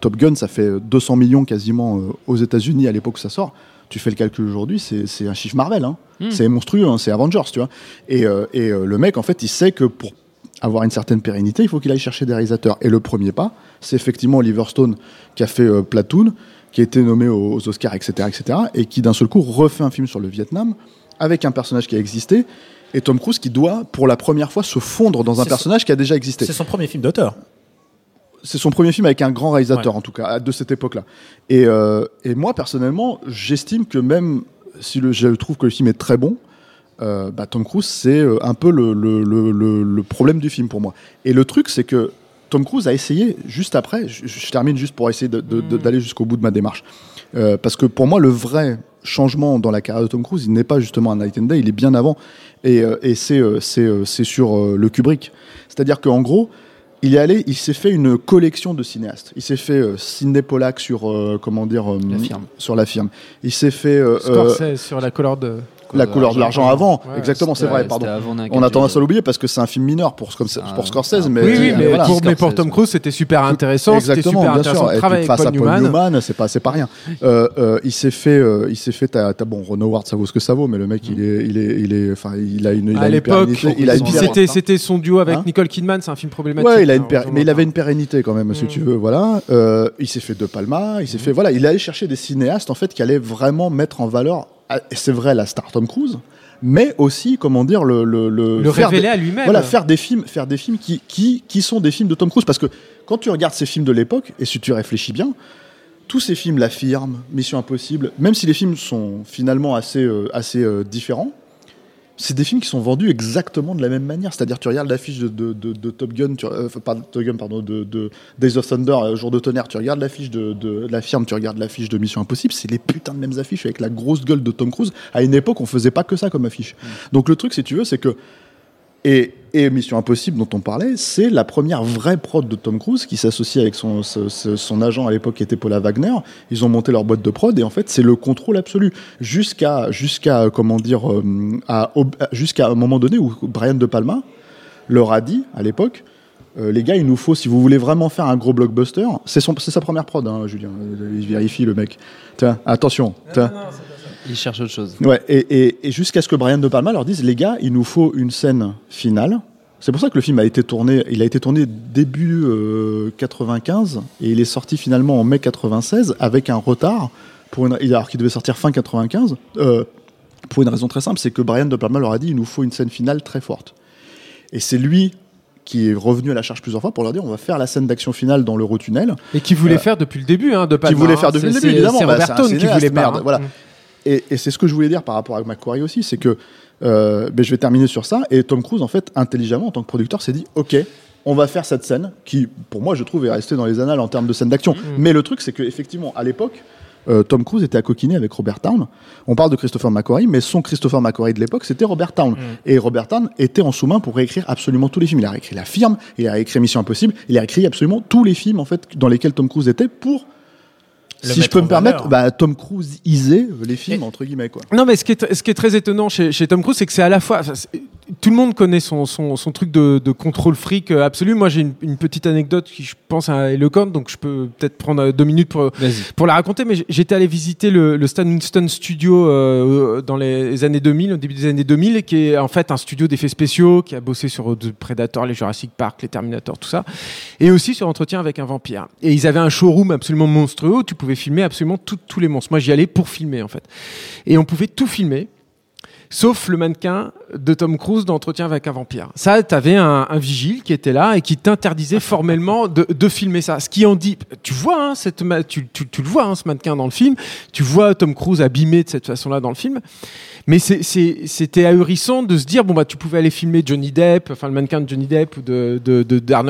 Top Gun, ça fait 200 millions quasiment euh, aux États-Unis à l'époque où ça sort. Tu fais le calcul aujourd'hui, c'est c'est un chiffre Marvel. Hein. Hmm. C'est monstrueux, hein, c'est Avengers, tu vois. Et, euh, et euh, le mec, en fait, il sait que pour avoir une certaine pérennité, il faut qu'il aille chercher des réalisateurs. Et le premier pas, c'est effectivement Oliver Stone qui a fait euh, Platoon, qui a été nommé aux, aux Oscars, etc., etc., et qui d'un seul coup refait un film sur le Vietnam avec un personnage qui a existé. Et Tom Cruise qui doit, pour la première fois, se fondre dans un personnage qui a déjà existé. C'est son premier film d'auteur. C'est son premier film avec un grand réalisateur, Ouais. en tout cas, de cette époque-là. Et, euh, et moi, personnellement, j'estime que même si le, je trouve que le film est très bon, euh, bah, Tom Cruise, c'est euh, un peu le, le, le, problème du film pour moi. Et le truc, c'est que Tom Cruise a essayé, juste après, je, je termine juste pour essayer de- d'aller jusqu'au bout de ma démarche. Euh, parce que pour moi, le vrai changement dans la carrière de Tom Cruise, il n'est pas justement un Night and Day, il est bien avant. Et, et c'est sur le Kubrick. C'est-à-dire qu'en gros, il est allé, il s'est fait une collection de cinéastes. Il s'est fait euh, Sidney Pollack sur euh, comment dire euh, La firme. sur la firme. Il s'est fait euh, euh, Scorsese sur la couleur de. La couleur de l'argent avant, Ouais, exactement, c'est vrai, pardon. On a tendance à l'oublier parce que c'est un film mineur pour, comme, Ah, pour Scorsese, mais, Oui, oui, mais, voilà. pour, mais pour Scorsese. Tom Cruise, c'était super intéressant. Exactement, super bien intéressant sûr. Et face à Paul Newman. Newman, c'est pas, c'est pas rien. Euh, euh, il s'est fait, euh, il s'est fait. T'as, bon, Ron Howard, ça vaut ce que ça vaut, mais le mec, il est, il est, il est, enfin, il a une, il a à l'époque, c'était c'était son duo avec Hein Nicole Kidman, c'est un film problématique. Ouais, il a une hein, mais il avait une pérennité quand même, si Mm. tu veux. Voilà. Euh, il s'est fait De Palma, il s'est fait. Voilà, il allait chercher des cinéastes en fait qui allaient vraiment mettre en valeur. Ah, C'est vrai la star Tom Cruise, mais aussi comment dire le le le, le faire révéler des- à lui-même. Voilà, faire des films, faire des films qui qui qui sont des films de Tom Cruise parce que quand tu regardes ces films de l'époque et si tu réfléchis bien. Tous ces films l'affirment, Mission Impossible, même si les films sont finalement assez, euh, assez euh, différents, c'est des films qui sont vendus exactement de la même manière. C'est-à-dire, tu regardes l'affiche de, de, de, de Top Gun, tu, euh, pas Top Gun, pardon, de, Days of Thunder, euh, Jour de tonnerre, tu regardes l'affiche de, de, la firme, tu regardes l'affiche de Mission Impossible, c'est les putains de mêmes affiches avec la grosse gueule de Tom Cruise. À une époque, on faisait pas que ça comme affiche. Donc le truc, si tu veux, c'est que et, et Mission Impossible dont on parlait, c'est la première vraie prod de Tom Cruise qui s'associe avec son, ce- ce- son agent à l'époque qui était Paula Wagner. Ils ont monté leur boîte de prod et en fait c'est le contrôle absolu jusqu'à jusqu'à comment dire euh, à, jusqu'à un moment donné où Brian De Palma leur a dit à l'époque. euh, les gars, il nous faut, si vous voulez vraiment faire un gros blockbuster, c'est son- c'est sa première prod, hein, Julien. Euh, Il vérifie le mec. Tiens, attention. tiens. Il cherche autre chose. Ouais, et, et- et jusqu'à ce que Brian De Palma leur dise, les gars, il nous faut une scène finale. C'est pour ça que le film a été tourné, il a été tourné début euh, 95 et il est sorti finalement en mai 96 avec un retard pour une, alors qu'il devait sortir fin 95. euh, pour une raison très simple, c'est que Brian De Palma leur a dit, il nous faut une scène finale très forte. Et c'est lui qui est revenu à la charge plusieurs fois pour leur dire, on va faire la scène d'action finale dans l'Eurotunnel. Et qui voulait Euh, faire depuis le début, hein, de qui Palma, voulait hein. faire depuis le C'est- début, évidemment. C'est Bah, Robert qui voulait merde, faire. hein. voilà. Et, et c'est ce que je voulais dire par rapport à McQuarrie aussi, c'est que euh, ben, je vais terminer sur ça. Et Tom Cruise, en fait, intelligemment, en tant que producteur, s'est dit OK, on va faire cette scène qui, pour moi, je trouve, est restée dans les annales en termes de scène d'action. Mais le truc, c'est qu'effectivement, à l'époque, euh, Tom Cruise était à coquiner avec Robert Town. On parle de Christopher McQuarrie, mais son Christopher McQuarrie de l'époque, c'était Robert Town. Et Robert Town était en sous-main pour réécrire absolument tous les films. Il a réécrit La Firme, il a réécrit Mission Impossible, il a réécrit absolument tous les films en fait dans lesquels Tom Cruise était pour si je peux me permettre, bah, Tom Cruise isait les films entre guillemets quoi. Non, mais ce qui est, ce qui est très étonnant chez, chez Tom Cruise, c'est que c'est à la fois. tout le monde connaît son, son, son truc de, de contrôle fric euh, absolu. Moi, j'ai une, une petite anecdote qui, je pense, est éloquente, donc je peux peut-être prendre euh, deux minutes pour, pour la raconter. Mais j'étais allé visiter le, le Stan Winston Studio euh, dans les années 2000, au début des années 2000, qui est en fait un studio d'effets spéciaux qui a bossé sur The Predator, les Jurassic Park, les Terminator, tout ça, et aussi sur Entretien avec un vampire. Et ils avaient un showroom absolument monstrueux où tu pouvais filmer absolument tout- tous les monstres. Moi, j'y allais pour filmer en fait, et on pouvait tout filmer. Sauf le mannequin de Tom Cruise d'entretien avec un vampire. Ça, t'avais un, un vigile qui était là et qui t'interdisait formellement de, filmer ça. Ce qui en dit, tu vois, hein, tu, le vois, hein, ce mannequin dans le film. Tu vois Tom Cruise abîmé de cette façon-là dans le film. Mais c'était ahurissant de se dire, bon, bah, tu pouvais aller filmer Johnny Depp, enfin, le mannequin de Johnny Depp ou de,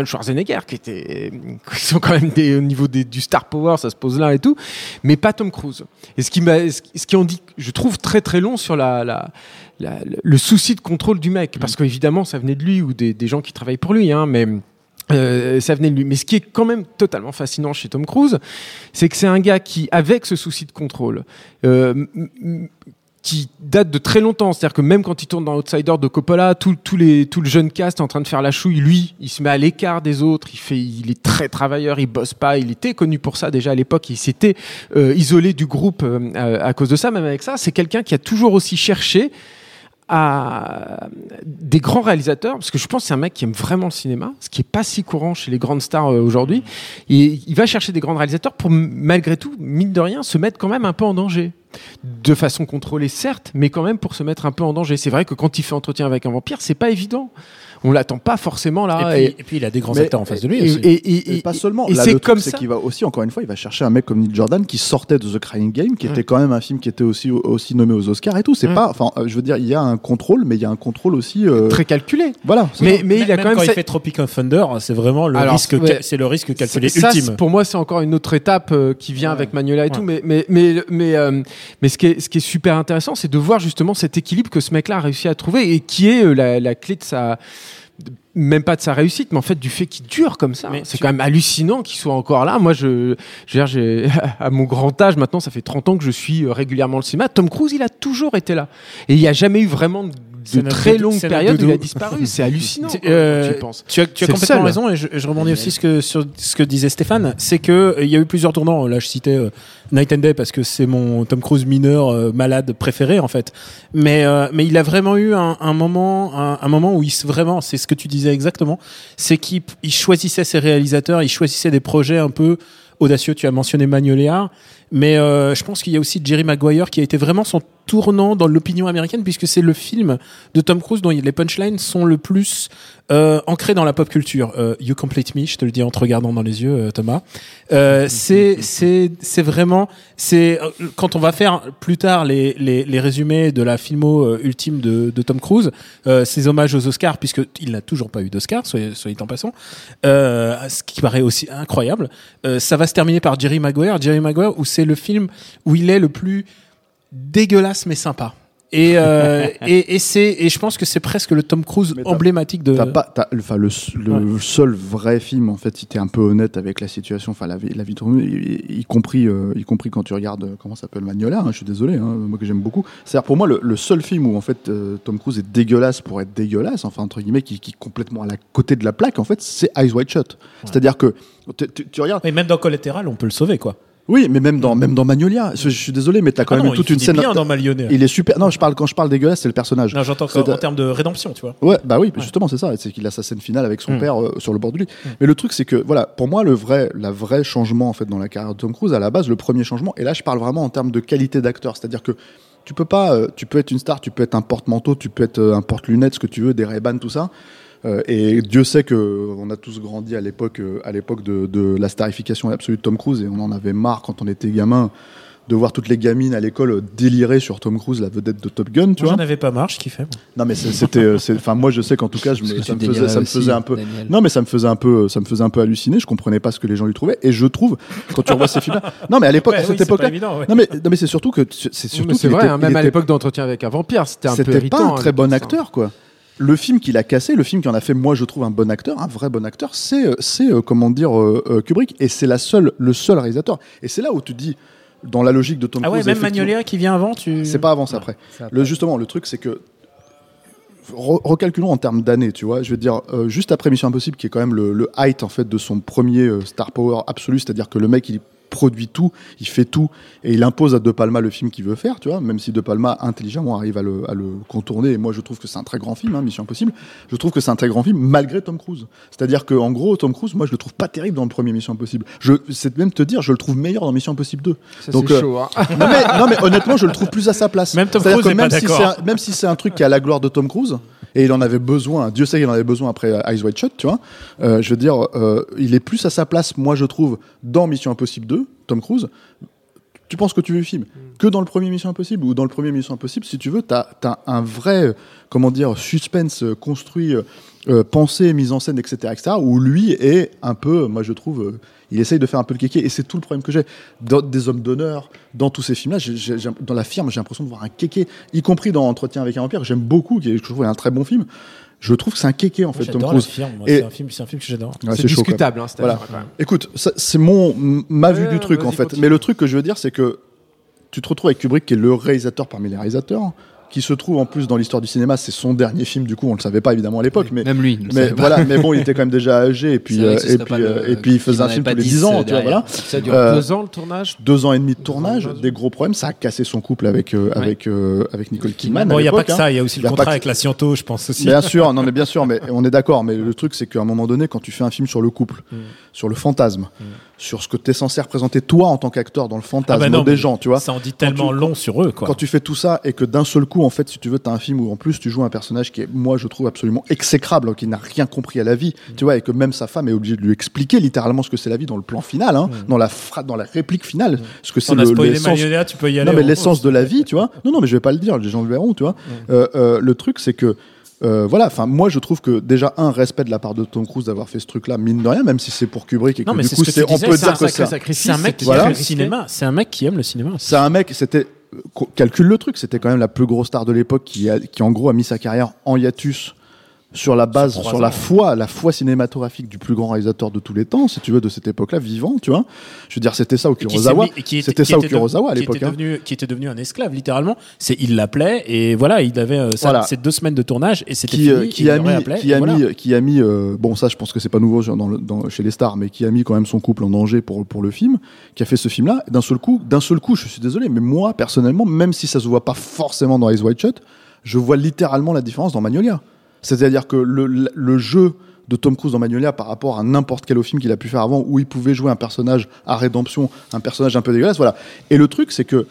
Schwarzenegger, qui étaient, qui sont quand même au niveau du star power, ça se pose là et tout, mais pas Tom Cruise. Et ce qui ce qui en dit, je trouve très très long sur la, la- le souci de contrôle du mec, parce qu'évidemment, ça venait de lui ou des, des gens qui travaillent pour lui, hein, mais. euh, ça venait de lui. Mais ce qui est quand même totalement fascinant chez Tom Cruise, c'est que c'est un gars qui, avec ce souci de contrôle, euh, qui date de très longtemps. C'est-à-dire que même quand il tourne dans Outsider de Coppola, tout, tout, les, tout le jeune cast est en train de faire la chouille. Lui, il se met à l'écart des autres. Il, fait, il est très travailleur, il bosse pas. Il était connu pour ça déjà à l'époque. Il s'était euh, isolé du groupe euh, à, à cause de ça. Même avec ça, c'est quelqu'un qui a toujours aussi cherché à des grands réalisateurs, parce que je pense que c'est un mec qui aime vraiment le cinéma, ce qui est pas si courant chez les grandes stars euh, aujourd'hui. Et il va chercher des grands réalisateurs pour malgré tout, mine de rien, se mettre quand même un peu en danger. De façon contrôlée, certes, mais quand même pour se mettre un peu en danger. C'est vrai que quand il fait entretien avec un vampire, c'est pas évident. On l'attend pas forcément là. Et puis, et puis, il a des grands Mais- acteurs en face de lui et- aussi. et- et- Et et- pas seulement. et Là, c'est comme c'est ça. qu'il va aussi, encore une fois, il va chercher un mec comme Neil Jordan qui sortait de The Crying Game, qui était quand même un film qui était aussi, aussi nommé aux Oscars et tout. C'est Ouais. pas, enfin, euh, je veux dire, il y a un contrôle, mais il y a un contrôle aussi. euh, Très calculé. Voilà. Mais, ça. mais il a quand même. quand sa- il fait Tropic of Thunder, c'est vraiment le Alors, risque, ouais. c'est le risque calculé Ça, ultime. pour moi, c'est encore une autre étape euh, qui vient avec Manuela et tout. Mais, mais, mais, mais, euh, mais ce, qui est, ce qui est super intéressant, c'est de voir justement cet équilibre que ce mec-là a réussi à trouver et qui est la, la clé de sa même pas de sa réussite, mais en fait du fait qu'il dure comme ça. Mais C'est tu- quand même hallucinant qu'il soit encore là. Moi, je, je veux dire, j'ai, <laughs> à mon grand âge, maintenant, ça fait 30 ans que je suis euh, régulièrement le cinéma. Tom Cruise, il a toujours été là. Et il n'y a jamais eu vraiment de, de très longue période il a disparu. C'est hallucinant. <laughs> Tu- quoi, euh, tu penses. Tu as, tu as complètement seul. raison et je, je rebondis aussi ce que, sur ce que disait Stéphane, c'est que euh, il y a eu plusieurs tournants. Là, je citais euh, Night and Day parce que c'est mon Tom Cruise mineur euh, malade préféré en fait. Mais euh, mais il a vraiment eu un, un moment un, un moment où il vraiment, c'est ce que tu disais exactement, c'est qu'il il choisissait ses réalisateurs, il choisissait des projets un peu audacieux. Tu as mentionné Magnolia, mais euh, je pense qu'il y a aussi Jerry Maguire qui a été vraiment son tournant dans l'opinion américaine puisque c'est le film de Tom Cruise dont les punchlines sont le plus euh, ancrés dans la pop culture. Euh, you complete me, je te le dis en te regardant dans les yeux, euh, Thomas. C'est c'est vraiment c'est quand on va faire plus tard les les, les résumés de la filmo ultime de, de Tom Cruise, ses hommages aux Oscars puisque il n'a toujours pas eu d'Oscar, soyez soyez en passant, ce qui paraît aussi incroyable. Ça va se terminer par Jerry Maguire, Jerry Maguire où c'est le film où il est le plus dégueulasse mais sympa. Et, euh, <laughs> et, et c'est et je pense que c'est presque le Tom Cruise emblématique de. T'as pas, t'as- enfin, le, le seul vrai film, en fait, si t'es un peu honnête avec la situation, enfin, la, vie- la vie Cruise, y, y compris, euh, y compris quand tu regardes, euh, comment ça s'appelle, Magnolia, hein, je suis désolé, hein, moi que j'aime beaucoup. C'est-à-dire, pour moi, le, le seul film où, en fait, euh, Tom Cruise est dégueulasse pour être dégueulasse, enfin, entre guillemets, qui, qui est complètement à la côté de la plaque, en fait, c'est Eyes Wide Shut. C'est-à-dire que, tu, tu- tu regardes, Mais même dans Collateral, on peut le sauver quoi. Oui, mais même dans, même dans Magnolia, je, je suis désolé, mais t'as quand Ah même non, toute il une scène. bien dans Malionnaire. Il est super. Non, je parle quand je parle dégueulasse, c'est le personnage. Non, j'entends en termes de rédemption, tu vois. Ouais, bah oui, justement, c'est ça. C'est qu'il a sa scène finale avec son Mm. père euh, sur le bord du lit. Mais le truc, c'est que, voilà, pour moi, le vrai, la vraie changement, en fait, dans la carrière de Tom Cruise, à la base, le premier changement, et là, je parle vraiment en termes de qualité d'acteur. C'est-à-dire que tu peux pas, euh, tu peux être une star, tu peux être un porte-manteau, tu peux être euh, un porte-lunettes, ce que tu veux, des ray tout ça. Euh, et Dieu sait que on a tous grandi à l'époque, euh, à l'époque de, de la starification absolue de Tom Cruise, et on en avait marre quand on était gamin de voir toutes les gamines à l'école euh, délirer sur Tom Cruise, la vedette de Top Gun, tu Moi, vois. j'en avais pas marre, je kiffais. moi. Non mais c'est- c'était, c'est- enfin moi je sais qu'en tout cas je me, ça, me faisait, délirais ça me aussi, faisait un peu, Daniel. non mais ça me faisait un peu, ça me faisait un peu halluciner. Je comprenais pas ce que les gens lui trouvaient et je trouve quand tu revois ces films-là, <laughs> non mais à l'époque, Ouais, à oui, cette époque-là, évident, ouais. non mais, non mais c'est surtout que c'est surtout c'est vrai, était- hein, même à l'époque d'entretien avec un vampire, c'était un peu c'était pas un hein, très de bon acteur quoi. Le film qu'il a cassé, le film qui en a fait moi je trouve un bon acteur, un vrai bon acteur, c'est euh, c'est euh, comment dire euh, Kubrick et c'est la seule le seul réalisateur. Et c'est là où tu dis dans la logique de Tom Ah ouais, Cruise. même Magnolia qui vient avant, tu. c'est pas avant, c'est après. Le, justement, le truc, c'est que. re- Recalculons en termes d'années, tu vois. Je veux dire, euh, juste après Mission Impossible, qui est quand même le, le height en fait de son premier euh, star power absolu, c'est-à-dire que le mec il produit tout, il fait tout, et il impose à De Palma le film qu'il veut faire, tu vois. Même si De Palma intelligemment arrive à le, à le contourner, et moi je trouve que c'est un très grand film, hein, Mission Impossible. Je trouve que c'est un très grand film malgré Tom Cruise. C'est-à-dire que en gros, Tom Cruise, moi je le trouve pas terrible dans le premier Mission Impossible. Je, c'est même te dire, je le trouve meilleur dans Mission Impossible 2. Ça, Donc, c'est euh, chaud. hein. <laughs> non mais, non mais honnêtement, je le trouve plus à sa place. Même Tom C'est-à-dire Cruise que même pas si un- même si c'est un truc qui a la gloire de Tom Cruise et il en avait besoin, Dieu sait qu'il en avait besoin après euh, Eyes Wide Shut, tu vois. euh, je veux dire, euh, il est plus à sa place, moi je trouve, dans Mission Impossible 2, Tom Cruise. Tu penses que tu veux le film que dans le premier Mission Impossible ou dans le premier Mission Impossible, si tu veux, t'as as un vrai, comment dire, suspense construit, euh, euh, pensé, mise en scène, etc., etc., où lui est un peu, moi je trouve, euh, il essaye de faire un peu le kéké, et c'est tout le problème que j'ai. Dans des hommes d'honneur, dans tous ces films-là, j'ai- j'ai- j'ai- dans la firme, j'ai l'impression de voir un kéké, y compris dans Entretien avec un vampire, que j'aime beaucoup, qui est, je trouve est un très bon film. Je trouve que c'est un kéké en fait, Tom J'adore la Cruise. firme. moi, Et- C'est un film, c'est un film que j'adore. Ouais, c'est même. discutable, hein, Voilà. affaire, quand même. Écoute, ça, c'est mon ma vue Ouais, du truc en fait. continue. Mais le truc que je veux dire, c'est que tu te retrouves avec Kubrick, qui est le réalisateur parmi les réalisateurs, qui se trouve en plus dans l'histoire du cinéma. C'est son dernier film, du coup, on le savait pas évidemment à l'époque, mais Même lui. mais voilà. Mais bon, <laughs> il était quand même déjà âgé et puis euh, et puis le- euh, et puis il faisait un film tous les 10, 10 ans, tu vois, voilà. Ça dure Euh, deux ans le tournage. Deux ans et demi de tournage, des gros problèmes. Ça a cassé son couple avec euh, avec avec Nicole Kidman. Bon, il n'y a pas que hein. ça, il y a aussi Y le a contrat que- avec la Sciento, je pense aussi. Bien <laughs> sûr, non mais bien sûr, mais on est d'accord. Mais le truc, c'est qu'à un moment donné, quand tu fais un film sur le couple, Mm. sur le fantasme, sur ce que tu es censé représenter toi en tant qu'acteur dans le Ah fantasme bah non, des gens, tu vois. Ça en dit tellement tu- long sur eux, quoi. Quand tu fais tout ça et que d'un seul coup, en fait, si tu veux, tu as un film où en plus tu joues un personnage qui est, moi, je trouve absolument exécrable, qui n'a rien compris à la vie, Mm. tu vois, et que même sa femme est obligée de lui expliquer littéralement ce que c'est la vie dans le plan final, hein, dans la fra- dans la réplique finale, ce que c'est Mm. Le l'essence- tu peux y aller. non, mais l'essence de la vie, tu vois. Non, non, mais je vais pas le dire, les gens le verront, tu vois. Euh, euh, le truc, c'est que, euh, voilà, enfin, moi, je trouve que déjà, un respect de la part de Tom Cruise d'avoir fait ce truc-là, mine de rien, même si c'est pour Kubrick et que Non, mais du c'est coup, ce que on disais, peut dire un que c'est un- sacrifice. C'est un mec qui Voilà. aime le cinéma. C'est un mec qui aime le cinéma. c'est un mec, c'était, euh, calcule le truc, c'était quand même la plus grosse star de l'époque qui, a, qui en gros a mis sa carrière en hiatus sur la base, Sur la foi, la foi cinématographique du plus grand réalisateur de tous les temps, si tu veux, de cette époque-là, vivant, tu vois. Je veux dire, c'était ça au Kurosawa. C'était ça au Kurosawa à qui l'époque. était hein. devenu- Qui était devenu un esclave, littéralement. C'est, il l'appelait, et voilà, il avait euh, Voilà. ces deux semaines de tournage, et c'était qui, fini. euh, qui a mis, qui a voilà. mis, qui a mis, euh, bon ça, je pense que c'est pas nouveau dans le- dans- chez les stars, mais qui a mis quand même son couple en danger pour pour le film, qui a fait ce film-là. D'un seul coup, d'un seul coup, je suis désolé, mais moi personnellement, même si ça se voit pas forcément dans Eyes Wide Shut, je vois littéralement la différence dans Magnolia. C'est-à-dire que le, jeu de Tom Cruise dans Magnolia par rapport à n'importe quel autre film qu'il a pu faire avant où il pouvait jouer un personnage à rédemption, un personnage un peu dégueulasse, voilà. Et le truc, c'est que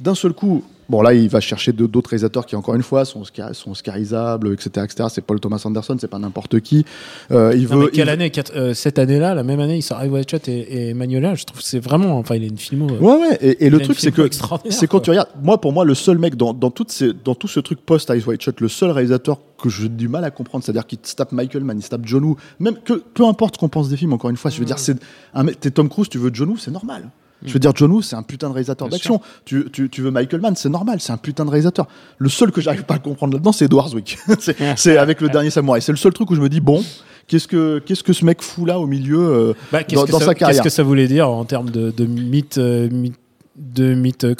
d'un seul coup, bon là, il va chercher d'autres réalisateurs qui, encore une fois, sont, oscarisables, etc., etc. C'est Paul Thomas Anderson, c'est pas n'importe qui. Euh, il Non, veut. mais quelle il- année? Quatre- euh, Cette année-là, la même année, il sort Eyes Wide Shut et, et Magnolia. Je trouve que c'est vraiment. Enfin, il est une filmo. euh, Ouais, ouais. Et, le truc, c'est que c'est quand quoi. tu regardes. Moi, pour moi, le seul mec dans, dans, toutes ces, dans tout ce truc post Eyes Wide Shut, le seul réalisateur que j'ai du mal à comprendre, c'est-à-dire qu'il tape Michael Mann, il tape John Woo, même que peu importe qu'on pense des films. Encore une fois, je veux Mm. dire, c'est un. T'es Tom Cruise, tu veux John Woo, c'est normal. Je veux dire, John Woo, c'est un putain de réalisateur d'action. Tu, tu, tu veux Michael Mann, c'est normal, c'est un putain de réalisateur. Le seul que j'arrive pas à comprendre là-dedans, c'est Edward Zwick. <laughs> c'est avec le dernier samouraï. C'est le seul truc où je me dis, bon, qu'est-ce que, qu'est-ce que ce mec fout là au milieu euh, Bah, dans, que dans ça, sa carrière Qu'est-ce que ça voulait dire en termes de, de mythe, euh, mythe- de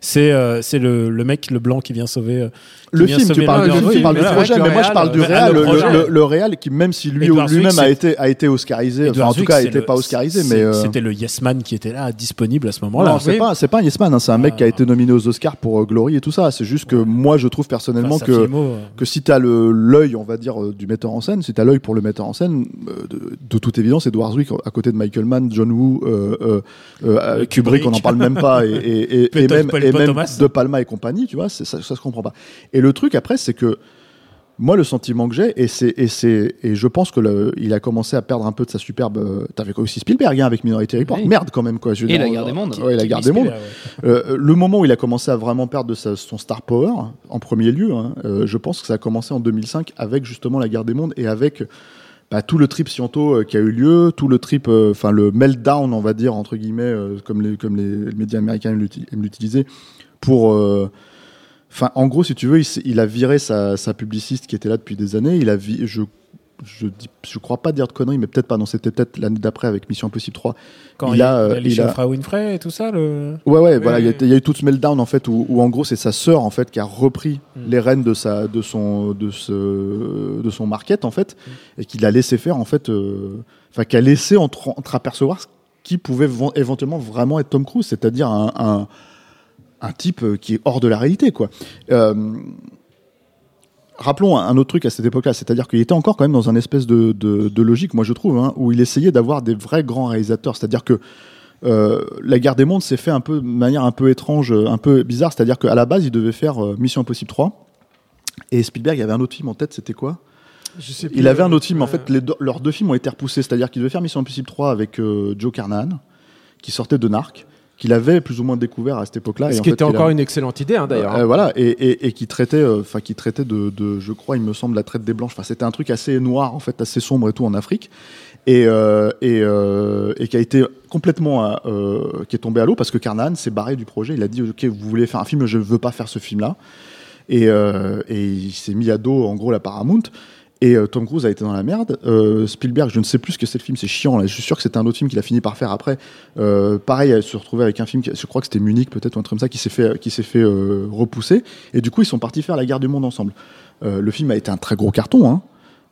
C'est euh, c'est le, le mec, le blanc qui vient sauver. euh, Le film, tu parles, le- du, projet, mais moi je parle du réal, le réal qui même si lui lui-même a été a été oscarisé, enfin en tout cas c'est était le- pas oscarisé, mais euh, C'était le Yes Man qui était là, disponible à ce moment-là. non, c'est pas c'est pas un Yes Man, hein, c'est un mec qui a été nominé aux Oscars pour euh, Glory et tout ça. C'est juste que moi je trouve personnellement que euh, que si t'as le l'œil, on va dire, du metteur en scène, si t'as l'œil pour le metteur en scène, de, toute évidence, Edward Zwick à côté de Michael Mann, John Woo, Kubrick, on n'en parle même pas, et, <laughs> même. De Palma et compagnie, tu vois, ça se comprend pas. Et le truc après, c'est que moi, le sentiment que j'ai, et c'est, et c'est, et je pense que le, il a commencé à perdre un peu de sa superbe. euh, T'avais aussi Spielberg hein, avec Minority Report. Oui. Merde quand même quoi. je Et dire, La Guerre des euh, Mondes. Ouais, la Guerre des mondes. Euh, le moment où il a commencé à vraiment perdre de sa- son star power, en premier lieu, hein, euh, je pense que ça a commencé en 2005 avec justement la guerre des mondes et avec bah, tout le trip Sciento euh, qui a eu lieu, tout le trip, enfin le meltdown, on va dire entre guillemets, comme les comme les, médias américains aiment l'uti- aiment l'utiliser, pour Enfin, en gros, si tu veux, il, a viré sa, sa publiciste qui était là depuis des années. Il a vi- je, je dis, je crois pas dire de conneries, mais peut-être pas. Non, c'était peut-être l'année d'après avec Mission Impossible 3. Quand il il, a, euh, il a il léché a- Oprah Winfrey et tout ça. Le... Ouais, ouais, Oui, voilà, il y, a, oui. il y a eu tout ce meltdown en fait où, où, en gros c'est sa sœur en fait qui a repris Mm. les rênes de sa, de son, de ce, de son market en fait et qui l'a laissé faire en fait, euh, enfin qui a laissé entre, apercevoir ce qui pouvait ven- éventuellement vraiment être Tom Cruise, c'est-à-dire un, un, un type euh, qui est hors de la réalité quoi. Euh, Rappelons un autre truc à cette époque-là, c'est-à-dire qu'il était encore quand même dans un espèce de, de, de logique, moi je trouve, hein, où il essayait d'avoir des vrais grands réalisateurs. C'est-à-dire que euh, la guerre des mondes s'est fait un peu de manière un peu étrange, un peu bizarre. C'est-à-dire qu'à la base, il devait faire euh, Mission Impossible 3. Et Spielberg, il avait un autre film en tête, c'était quoi? Je sais Il avait un autre film, en fait, les deux- leurs deux films ont été repoussés. C'est-à-dire qu'il devait faire Mission Impossible 3 avec Joe Carnahan, qui sortait de Narc, qu'il avait plus ou moins découvert à cette époque-là. Ce et en qui fait, était a- encore une excellente idée, hein, d'ailleurs. euh, voilà, et, et, et qui traitait, euh, enfin qui traitait de, de, je crois, il me semble, la traite des blanches. Enfin, c'était un truc assez noir, en fait, assez sombre et tout en Afrique, et euh, et, et qui a été complètement, qui est tombé à l'eau parce que Carnahan s'est barré du projet. Il a dit, ok, vous voulez faire un film, je ne veux pas faire ce film-là, et, et il s'est mis à dos, en gros, la Paramount. Et euh, Tom Cruise a été dans la merde. Euh, Spielberg, je ne sais plus ce que c'est le film, c'est chiant. Je suis sûr que c'était un autre film qu'il a fini par faire après. Euh, pareil, elle se retrouvait avec un film, je crois que c'était Munich peut-être ou un truc comme ça, qui s'est fait, qui s'est fait repousser. Et du coup, ils sont partis faire la guerre du monde ensemble. Le film a été un très gros carton, hein,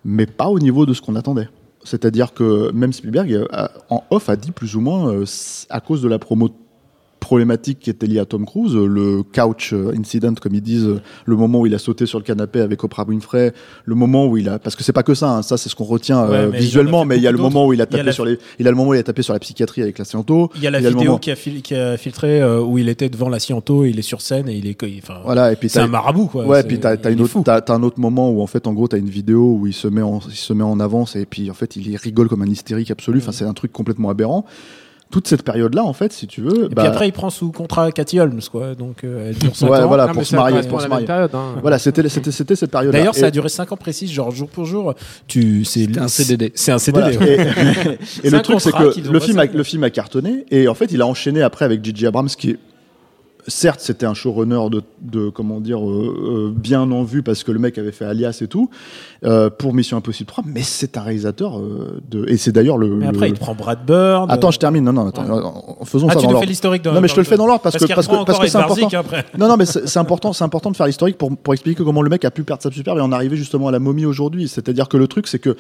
mais pas au niveau de ce qu'on attendait. C'est-à-dire que même Spielberg, en off, a dit plus ou moins, à cause de la promo problématique qui était liée à Tom Cruise, euh, le couch euh, incident, comme ils disent, euh, le moment où il a sauté sur le canapé avec Oprah Winfrey, le moment où il a, parce que c'est pas que ça, hein, ça c'est ce qu'on retient Ouais, mais visuellement, mais il y a le moment où il a. Il tapé sur les, il a le moment où il a tapé sur la psychiatrie avec la Sciento. Il y a la Il y a le vidéo moment- qui, a fil- qui a filtré euh, où il était devant la Sciento, il est sur scène et il est. Enfin, Voilà, et puis c'est un marabout, quoi. Ouais, puis t'as, une autre, t'as un autre moment où en fait, en gros, t'as une vidéo où il se met en, il se met en avance et puis en fait, il rigole comme un hystérique absolu. Enfin, c'est un truc complètement aberrant. Toute cette période-là, en fait, si tu veux, Et bah, puis après, il prend sous contrat Cathy Holmes, quoi. Donc, euh, elle dure 5 Ouais, ans. voilà, pour se ça marier, pour se la marier. période. hein. voilà, c'était, c'était, c'était cette période-là. D'ailleurs, ça a duré 5 ans précis, genre jour pour jour. Tu, c'est un CDD. C'est un CDD. Voilà. ouais. Et, <laughs> et C'est le truc, c'est que le film, a, le film a cartonné et en fait, il a enchaîné après avec J.J. Abrams qui est certes, c'était un showrunner de, de comment dire euh, euh, bien en vue parce que le mec avait fait Alias et tout euh, pour Mission Impossible 3, mais c'est un réalisateur euh, de et c'est d'ailleurs le. Mais après, le- il prend Brad Bird. Attends, je termine. Non, non, attends. Ouais. Faisons Ah, ça tu dans nous fais l'historique Non, mais je te le fais dans l'ordre parce que parce que parce que c'est important. Après. Non, non, mais c'est important, c'est important de faire l'historique pour, pour expliquer comment le mec a pu perdre sa superbe et en arriver justement à la momie aujourd'hui. C'est-à-dire que le truc, c'est que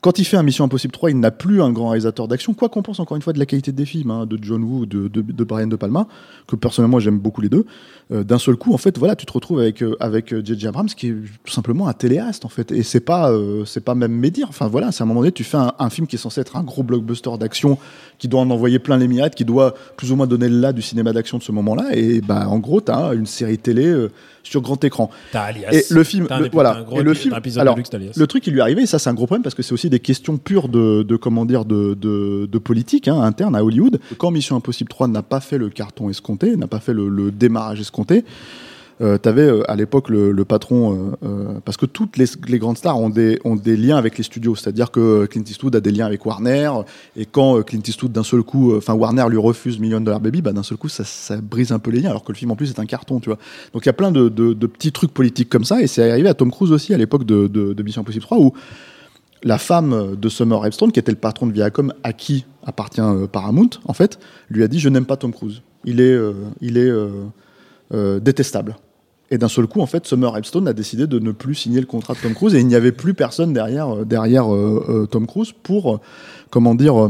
quand il fait un Mission Impossible 3, il n'a plus un grand réalisateur d'action, quoi qu'on pense encore une fois de la qualité des films, hein, de John Woo, de, de, Brian De Palma, que personnellement j'aime beaucoup les deux. Euh, D'un seul coup, en fait, voilà, tu te retrouves avec euh, avec euh, J.J. Abrams qui est tout simplement un téléaste en fait, et c'est pas euh, c'est pas même médire. Enfin voilà, c'est à un moment donné, tu fais un, film qui est censé être un gros blockbuster d'action, qui doit en envoyer plein les mirettes, qui doit plus ou moins donner le là du cinéma d'action de ce moment-là, et bah en gros, t'as une série télé euh, sur grand écran. T'as Alias. Et le film, le- voilà. et le film, alors, de luxe d'Alias. le truc qui lui est arrivé, et ça c'est un gros problème parce que c'est aussi des questions pures de, de comment dire, de, de, de politique hein, interne à Hollywood. Quand Mission Impossible 3 n'a pas fait le carton escompté, n'a pas fait le, le démarrage escompté, euh, t'avais euh, à l'époque le, patron, euh, euh, parce que toutes les, grandes stars ont des, ont des liens avec les studios, c'est-à-dire que Clint Eastwood a des liens avec Warner, et quand Clint Eastwood d'un seul coup, enfin Warner lui refuse Million Dollar Baby, bah, d'un seul coup ça, brise un peu les liens, alors que le film en plus est un carton, tu vois. Donc il y a plein de, petits trucs politiques comme ça, et c'est arrivé à Tom Cruise aussi à l'époque de, de, Mission Impossible 3, où la femme de Summer Epstone, qui était le patron de Viacom, à qui appartient Paramount, en fait, lui a dit je n'aime pas Tom Cruise. Il est, il est détestable. Et d'un seul coup, en fait, Summer Epstone a décidé de ne plus signer le contrat de Tom Cruise et il n'y avait plus personne derrière, euh, derrière euh, euh, Tom Cruise pour, comment dire,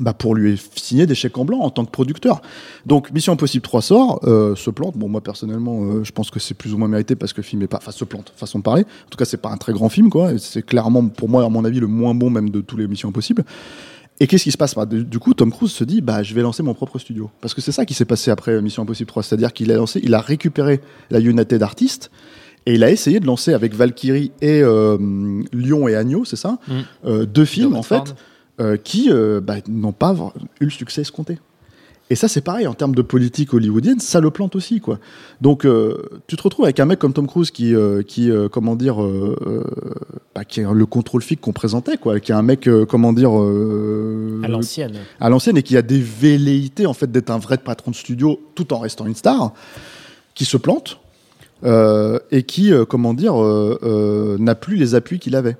bah pour lui signer des chèques en blanc en tant que producteur. Donc Mission Impossible 3 sort, se plante. Bon moi personnellement, je pense que c'est plus ou moins mérité parce que le film est pas, enfin se plante, façon de parler. En tout cas c'est pas un très grand film quoi. C'est clairement pour moi à mon avis le moins bon même de tous les Missions Impossibles. Et qu'est-ce qui se passe? Bah, du, coup, Tom Cruise se dit, bah, je vais lancer mon propre studio. Parce que c'est ça qui s'est passé après Mission Impossible 3. C'est-à-dire qu'il a lancé, il a récupéré la United Artists et il a essayé de lancer avec Valkyrie et euh, Lyon et Agneau, c'est ça, Mm. euh, deux films De en fait euh, qui euh, bah, n'ont pas eu le succès escompté. Et ça, c'est pareil, en termes de politique hollywoodienne, ça le plante aussi, quoi. Donc, euh, tu te retrouves avec un mec comme Tom Cruise qui, euh, qui euh, comment dire, bah, qui a le contrôle fic qu'on présentait, quoi, qui est un mec, comment dire, À l'ancienne. à l'ancienne et qui a des velléités, en fait, d'être un vrai patron de studio tout en restant une star, qui se plante, et qui, comment dire, n'a plus les appuis qu'il avait.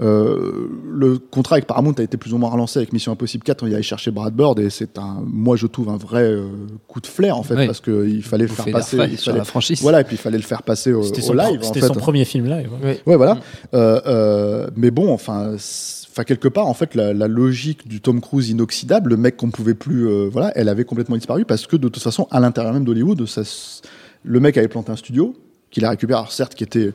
Euh, le contrat avec Paramount a été plus ou moins relancé avec Mission Impossible 4 on y allait chercher Brad Bird et c'est un moi je trouve un vrai euh, coup de flair en fait Oui. parce que il fallait le Vous faire passer il fallait- la franchise. voilà et puis il fallait le faire passer au, C'était au son, live en c'était fait son premier film live. ouais. Ouais, voilà. Euh, euh, mais bon, enfin, quelque part, en fait, la, la logique du Tom Cruise inoxydable, le mec qu'on pouvait plus, euh, voilà, elle avait complètement disparu parce que de toute façon, à l'intérieur même d'Hollywood, le mec avait planté un studio qu'il a récupéré, alors certes, qui était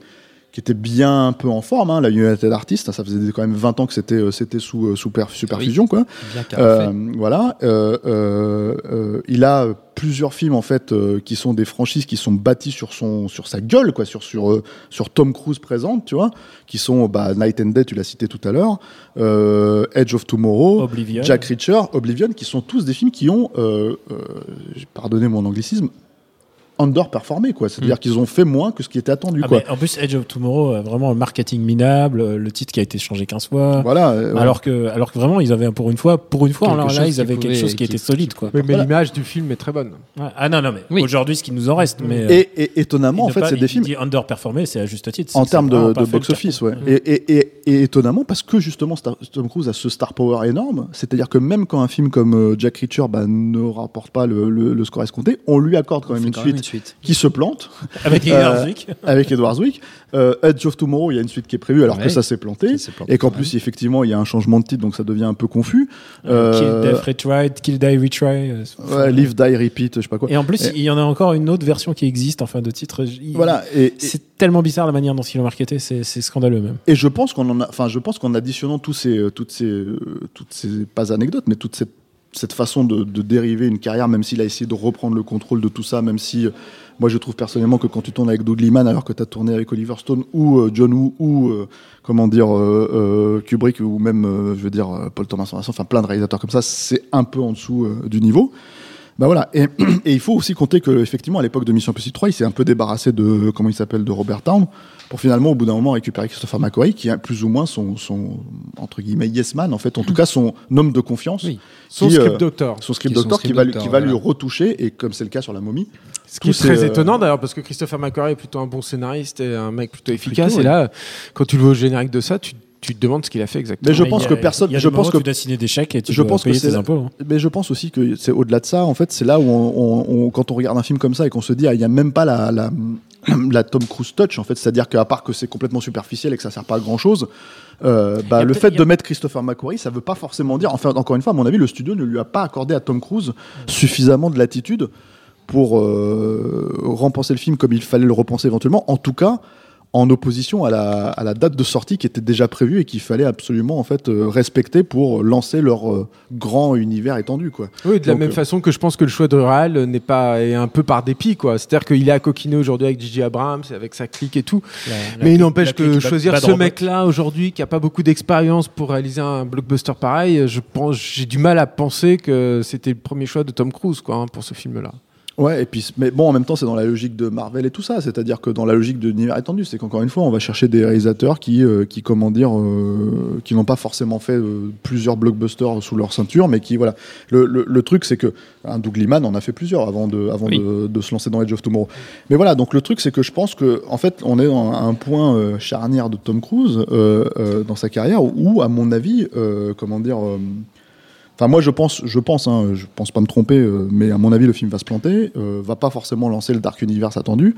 qui était bien un peu en forme, hein, la United Artists, ça faisait quand même 20 ans que c'était euh, c'était sous euh, sous per- superfusion quoi. Bien caraffé. Euh, voilà, euh, euh, euh, il a euh, plusieurs films en fait euh, qui sont des franchises qui sont bâties sur son sur sa gueule quoi, sur sur euh, sur Tom Cruise présente, tu vois, qui sont bah, Night and Day, tu l'as cité tout à l'heure, euh, Edge of Tomorrow, Oblivion. Jack Reacher, Oblivion, qui sont tous des films qui ont, euh, euh, pardonnez mon anglicisme, underperformé quoi, c'est-à-dire qu'ils ont fait moins que ce qui était attendu Ah, quoi. en plus, Edge of Tomorrow a vraiment un marketing minable, euh, le titre qui a été changé 15 fois. Voilà. euh, Alors que, alors que vraiment, ils avaient pour une fois, pour une fois, alors là, chose ils avaient quelque chose qui, qui- était solide, quoi. Mais Voilà. l'image du film est très bonne. Ouais. Ah non, non, mais Oui. aujourd'hui, ce qui nous en reste, mais euh, et, et étonnamment, en fait, c'est des films dit underperformé, c'est à juste titre. en c'est- termes c'est de, de fait le box-office, ouais. carton. Et, et, étonnamment, parce que justement, Star- Tom Cruise a ce star power énorme, c'est-à-dire que même quand un film comme euh, Jack Reacher bah, ne rapporte pas le, le- le score escompté, on lui accorde quand même C'est une suite suite. qui se plante <laughs> Avec Euh, Edward Zwick. <laughs> avec Edward Zwick. Euh, Edge of Tomorrow, il y a une suite qui est prévue alors Ouais. que ça s'est planté. Et qu'en plus, effectivement, il y a un changement de titre, donc ça devient un peu confus. Euh, Kill Death Retry, Kill Die Retry. euh, ouais, Live, Die, Repeat, je sais pas quoi. Et en plus, Et- il y en a encore une autre version qui existe en fin de titre. Il- Voilà. Et, C'est tellement bizarre la manière dont ils l'ont marketé, c'est scandaleux même. Et je pense qu'on en a, enfin, je pense qu'en additionnant tous ces, euh, toutes ces, euh, toutes ces, pas anecdotes, mais toute cette, cette façon de, de dériver une carrière, même s'il a essayé de reprendre le contrôle de tout ça, même si, euh, moi, je trouve personnellement que quand tu tournes avec Doug Liman, alors que tu as tourné avec Oliver Stone ou euh, John Woo ou, euh, comment dire, euh, euh, Kubrick ou même, euh, je veux dire, Paul Thomas Anderson, enfin, plein de réalisateurs comme ça, c'est un peu en dessous du niveau. Bah voilà, et, <clears throat> et il faut aussi compter que effectivement à l'époque de Mission Impossible 3, il s'est un peu débarrassé de comment il s'appelle de Robert Town pour finalement au bout d'un moment récupérer Christopher McQuarrie qui est plus ou moins son, son entre guillemets yes man en fait, en tout cas son <laughs> homme de confiance, Oui. Son Qui, script euh, doctor. son script Qui son qui va, lui- doctor, qui va lui retoucher et comme c'est le cas sur la momie. Ce qui est très euh, étonnant d'ailleurs parce que Christopher McQuarrie est plutôt un bon scénariste et un mec plutôt efficace. Plutôt, et là, quand tu le vois au générique de ça, tu, tu te demandes ce qu'il a fait exactement. Mais je Mais pense que personne, il y a je des pense que tu dois signer des chèques et tu je dois pense que payer c'est tes impôts. hein. Mais je pense aussi que c'est au-delà de ça. En fait, c'est là où on, on- on- quand on regarde un film comme ça et qu'on se dit, ah, il n'y a même pas la, la, <clears throat> la Tom Cruise touch. En fait, c'est-à-dire qu'à part que c'est complètement superficiel et que ça sert pas à grand-chose, euh, bah, le fait de mettre Christopher McQuarrie, ça veut pas forcément dire. Enfin, encore une fois, à mon avis, le studio ne lui a pas accordé à Tom Cruise suffisamment de latitude pour euh, repenser le film comme il fallait le repenser éventuellement. En tout cas. En opposition à la, à la date de sortie qui était déjà prévue et qu'il fallait absolument en fait euh, respecter pour lancer leur euh, grand univers étendu quoi. Oui, de la Donc, même euh, façon que je pense que le choix de Real n'est pas est un peu par dépit quoi. C'est-à-dire qu'il est à coquiner aujourd'hui avec Gigi Abrams, avec sa clique et tout. La- la Mais il n'empêche clique que choisir ce mec-là aujourd'hui qui a pas beaucoup d'expérience pour réaliser un blockbuster pareil, je pense j'ai du mal à penser que c'était le premier choix de Tom Cruise quoi hein, pour ce film-là. Ouais, et puis, mais bon, en même temps, c'est dans la logique de Marvel et tout ça. C'est-à-dire que dans la logique de l'univers étendu, c'est qu'encore une fois, on va chercher des réalisateurs qui, euh, qui comment dire, euh, qui n'ont pas forcément fait euh, plusieurs blockbusters sous leur ceinture, mais qui, voilà. Le, le, le truc, c'est que un Doug Liman en a fait plusieurs avant de, avant Oui. de, de se lancer dans Edge of Tomorrow. Mais voilà, donc le truc, c'est que je pense que, en fait, on est dans un point charnière de Tom Cruise dans sa carrière où, à mon avis, comment dire. Enfin, moi, je pense, je pense, hein, je pense pas me tromper, euh, mais à mon avis, le film va se planter, euh, va pas forcément lancer le Dark Universe attendu,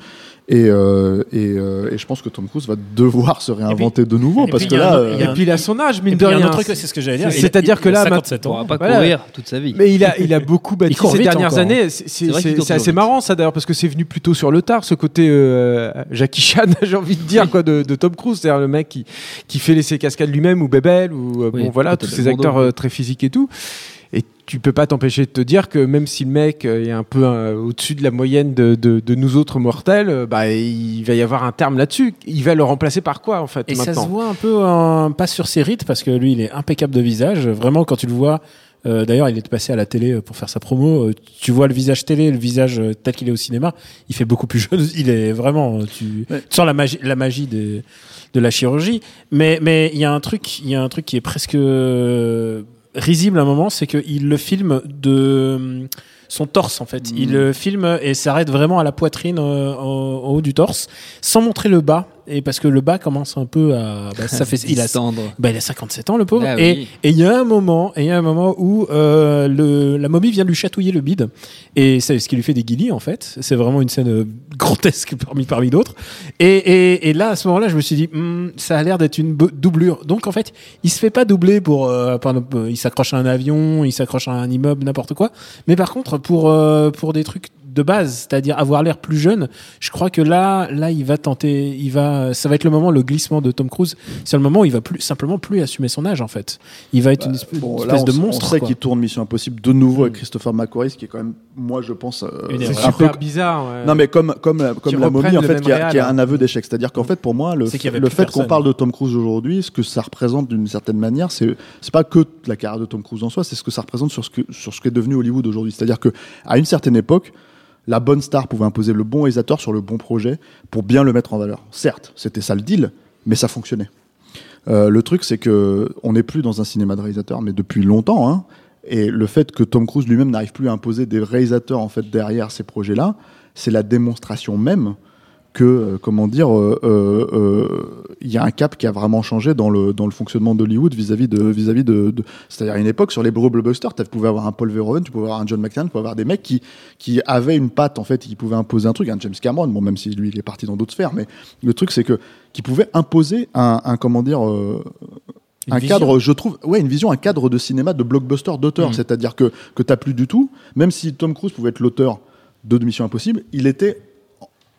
et, euh, et, euh, et je pense que Tom Cruise va devoir se réinventer de nouveau, et parce puis, que il y a là, un- euh, Et puis il a son âge mine de rien. truc, c'est ce que j'allais dire. C'est-à-dire il que a là, 57 Il ans. pourra pas Voilà. courir toute sa vie. Mais il a, il a beaucoup <laughs> bâti ces dernières encore. années. C'est- C'est vrai qu'il c'est- court c'est assez marrant ça d'ailleurs parce que c'est venu plutôt sur le tard ce côté euh, Jackie Chan, <laughs> j'ai envie de dire quoi, de, de Tom Cruise, c'est-à-dire le mec qui, qui fait les ses cascades lui-même ou Bebel ou Oui, bon voilà tous ces acteurs très physiques et tout. Tu peux pas t'empêcher de te dire que même si le mec euh, est un peu euh, au-dessus de la moyenne de, de, de nous autres mortels, euh, bah il va y avoir un terme là-dessus. Il va le remplacer par quoi en fait Et ça se voit un peu, pas sur ses rites, parce que lui, il est impeccable de visage. Vraiment, quand tu le vois, euh, d'ailleurs, il est passé à la télé pour faire sa promo. euh, Tu vois le visage télé, le visage tel qu'il est au cinéma, il fait beaucoup plus <laughs> jeune. Il est vraiment, tu, Ouais. tu sens la magie, la magie des, de la chirurgie. Mais, mais il y a un truc, il y a un truc qui est presque euh, risible à un moment, c'est qu'il le filme de euh, son torse en fait. Il le filme et s'arrête vraiment à la poitrine euh, en, en haut du torse, sans montrer le bas. Et parce que le bas commence un peu à, bah, ça <laughs> fait, il a, bah, il a 57 ans, le pauvre. Ah et oui. il y a un moment, et il y a un moment où euh, le, la momie vient lui chatouiller le bide, et c'est ce qui lui fait des guillis en fait. C'est vraiment une scène euh, grotesque <laughs> parmi parmi d'autres. Et, et, et là, à ce moment-là, je me suis dit, Hmm, ça a l'air d'être une doublure. Donc en fait, il se fait pas doubler pour, euh, il s'accroche à un avion, il s'accroche à un immeuble, n'importe quoi. Mais par contre, pour euh, pour des trucs de base, c'est-à-dire avoir l'air plus jeune, je crois que là, là, il va tenter, il va, ça va être le moment, le glissement de Tom Cruise. C'est le moment où il va plus simplement plus assumer son âge en fait. Il va être une espèce, bon, une là, espèce on, de on monstre. sait quoi. qu'il tourne Mission Impossible de nouveau avec Mm. Christopher McQuarrie, ce qui est quand même, moi, je pense, euh, C'est un peu super bizarre. ouais. Non mais comme comme la- comme Qui la momie en fait qui a, qui a hein. un aveu d'échec, c'est-à-dire qu'en fait pour moi le, le fait qu'on parle de Tom Cruise aujourd'hui, ce que ça représente d'une certaine manière, c'est c'est pas que la carrière de Tom Cruise en soi, c'est ce que ça représente sur ce que sur ce qu'est devenu Hollywood aujourd'hui. C'est-à-dire que à une certaine époque, la bonne star pouvait imposer le bon réalisateur sur le bon projet pour bien le mettre en valeur. Certes, c'était ça le deal, mais ça fonctionnait. Euh, le truc, c'est que on n'est plus dans un cinéma de réalisateur, mais depuis longtemps. Hein, et le fait que Tom Cruise lui-même n'arrive plus à imposer des réalisateurs en fait derrière ces projets-là, c'est la démonstration même que, euh, comment dire, euh, euh, il y a un cap qui a vraiment changé dans le, dans le fonctionnement d'Hollywood vis-à-vis de, vis-à-vis de, de- c'est-à-dire à une époque sur les gros blockbusters, tu pouvais avoir un Paul Verhoeven, tu pouvais avoir un John McTiernan, tu pouvais avoir des mecs qui, qui avaient une patte en fait, et qui pouvaient imposer un truc, un James Cameron, bon même si lui il est parti dans d'autres sphères, mais le truc c'est que qui pouvait imposer un, un comment dire, Une un vision. cadre, je trouve, ouais, une vision, un cadre de cinéma de blockbuster d'auteur. Mhm. C'est-à-dire que, que t'as plus du tout, même si Tom Cruise pouvait être l'auteur de Mission Impossible, il était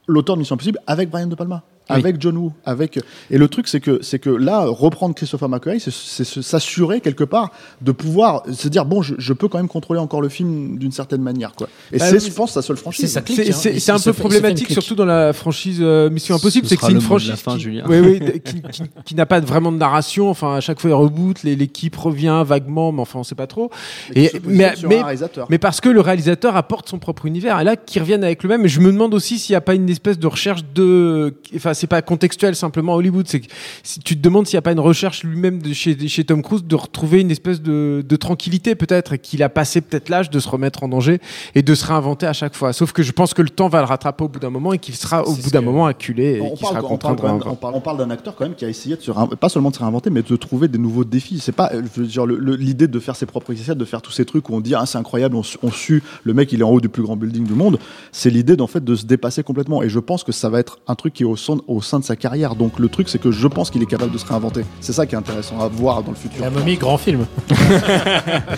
l'auteur de Mission Impossible avec Brian De Palma. Avec John Woo, avec et le truc c'est que c'est que là reprendre Christopher McQuarrie, c'est- s'assurer quelque part de pouvoir se dire bon, je, je peux quand même contrôler encore le film d'une certaine manière quoi. Et Bah c'est, oui, je pense, sa seule franchise. c'est ça. clique, C'est hein. c'est- un se peu se problématique, surtout dans la franchise euh, Mission Impossible, Ce c'est que c'est une franchise fin, qui, oui, oui, qui, qui- qui n'a pas vraiment de narration. Enfin, à chaque fois, il reboot, les- l'équipe revient vaguement, mais enfin, on sait pas trop. Mais Et- mais-. Mais parce que le réalisateur apporte son propre univers. Et là, qu'ils reviennent avec le même. Et je me demande aussi s'il n'y a pas une espèce de recherche de. Enfin, c'est pas contextuel simplement à Hollywood. C'est que si tu te demandes s'il n'y a pas une recherche lui-même de chez, chez Tom Cruise de retrouver une espèce de, de tranquillité peut-être, qu'il a passé peut-être l'âge de se remettre en danger et de se réinventer à chaque fois. Sauf que je pense que le temps va le rattraper au bout d'un moment et qu'il sera au bout d'un moment acculé et on qu'il parle, sera on contraint de réinventer. on parle- on parle d'un acteur quand même qui a essayé de se réin- pas seulement de se réinventer, mais de trouver des nouveaux défis. C'est pas, le- l'idée de faire ses propres essais, de faire tous ces trucs où on dit ah c'est incroyable, on, su- on sue le mec il est en haut du plus grand building du monde. C'est l'idée d'en fait de se dépasser complètement. Et je pense que ça va être un truc qui est au sein, au sein de sa carrière. Donc le truc c'est que je pense qu'il est capable de se réinventer. C'est ça qui est intéressant à voir dans le futur. La momie, grand film. <laughs>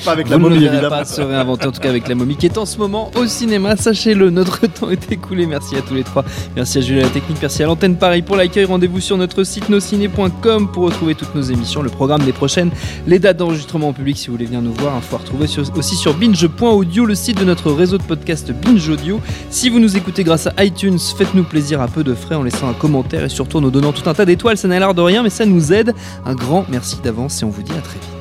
Pas avec Vous la momie évidemment. pas se réinventer, en tout cas avec la momie qui est en ce moment au cinéma. Sachez-le, notre <laughs> temps est écoulé. Merci à tous les trois. Merci à Julie à la technique, merci à l'antenne Paris pour l'accueil. Rendez-vous sur notre site nosciné.com pour retrouver toutes nos émissions, le programme des prochaines, les dates d'enregistrement en public si vous voulez venir nous voir. Info à retrouver sur- aussi sur binge.audio, le site de notre réseau de podcast Binge Audio. Si vous nous écoutez grâce à iTunes, faites-nous plaisir à peu de frais en laissant un commentaire et surtout nous donnant tout un tas d'étoiles. Ça n'a l'air de rien, mais ça nous aide. Un grand merci d'avance et on vous dit à très vite.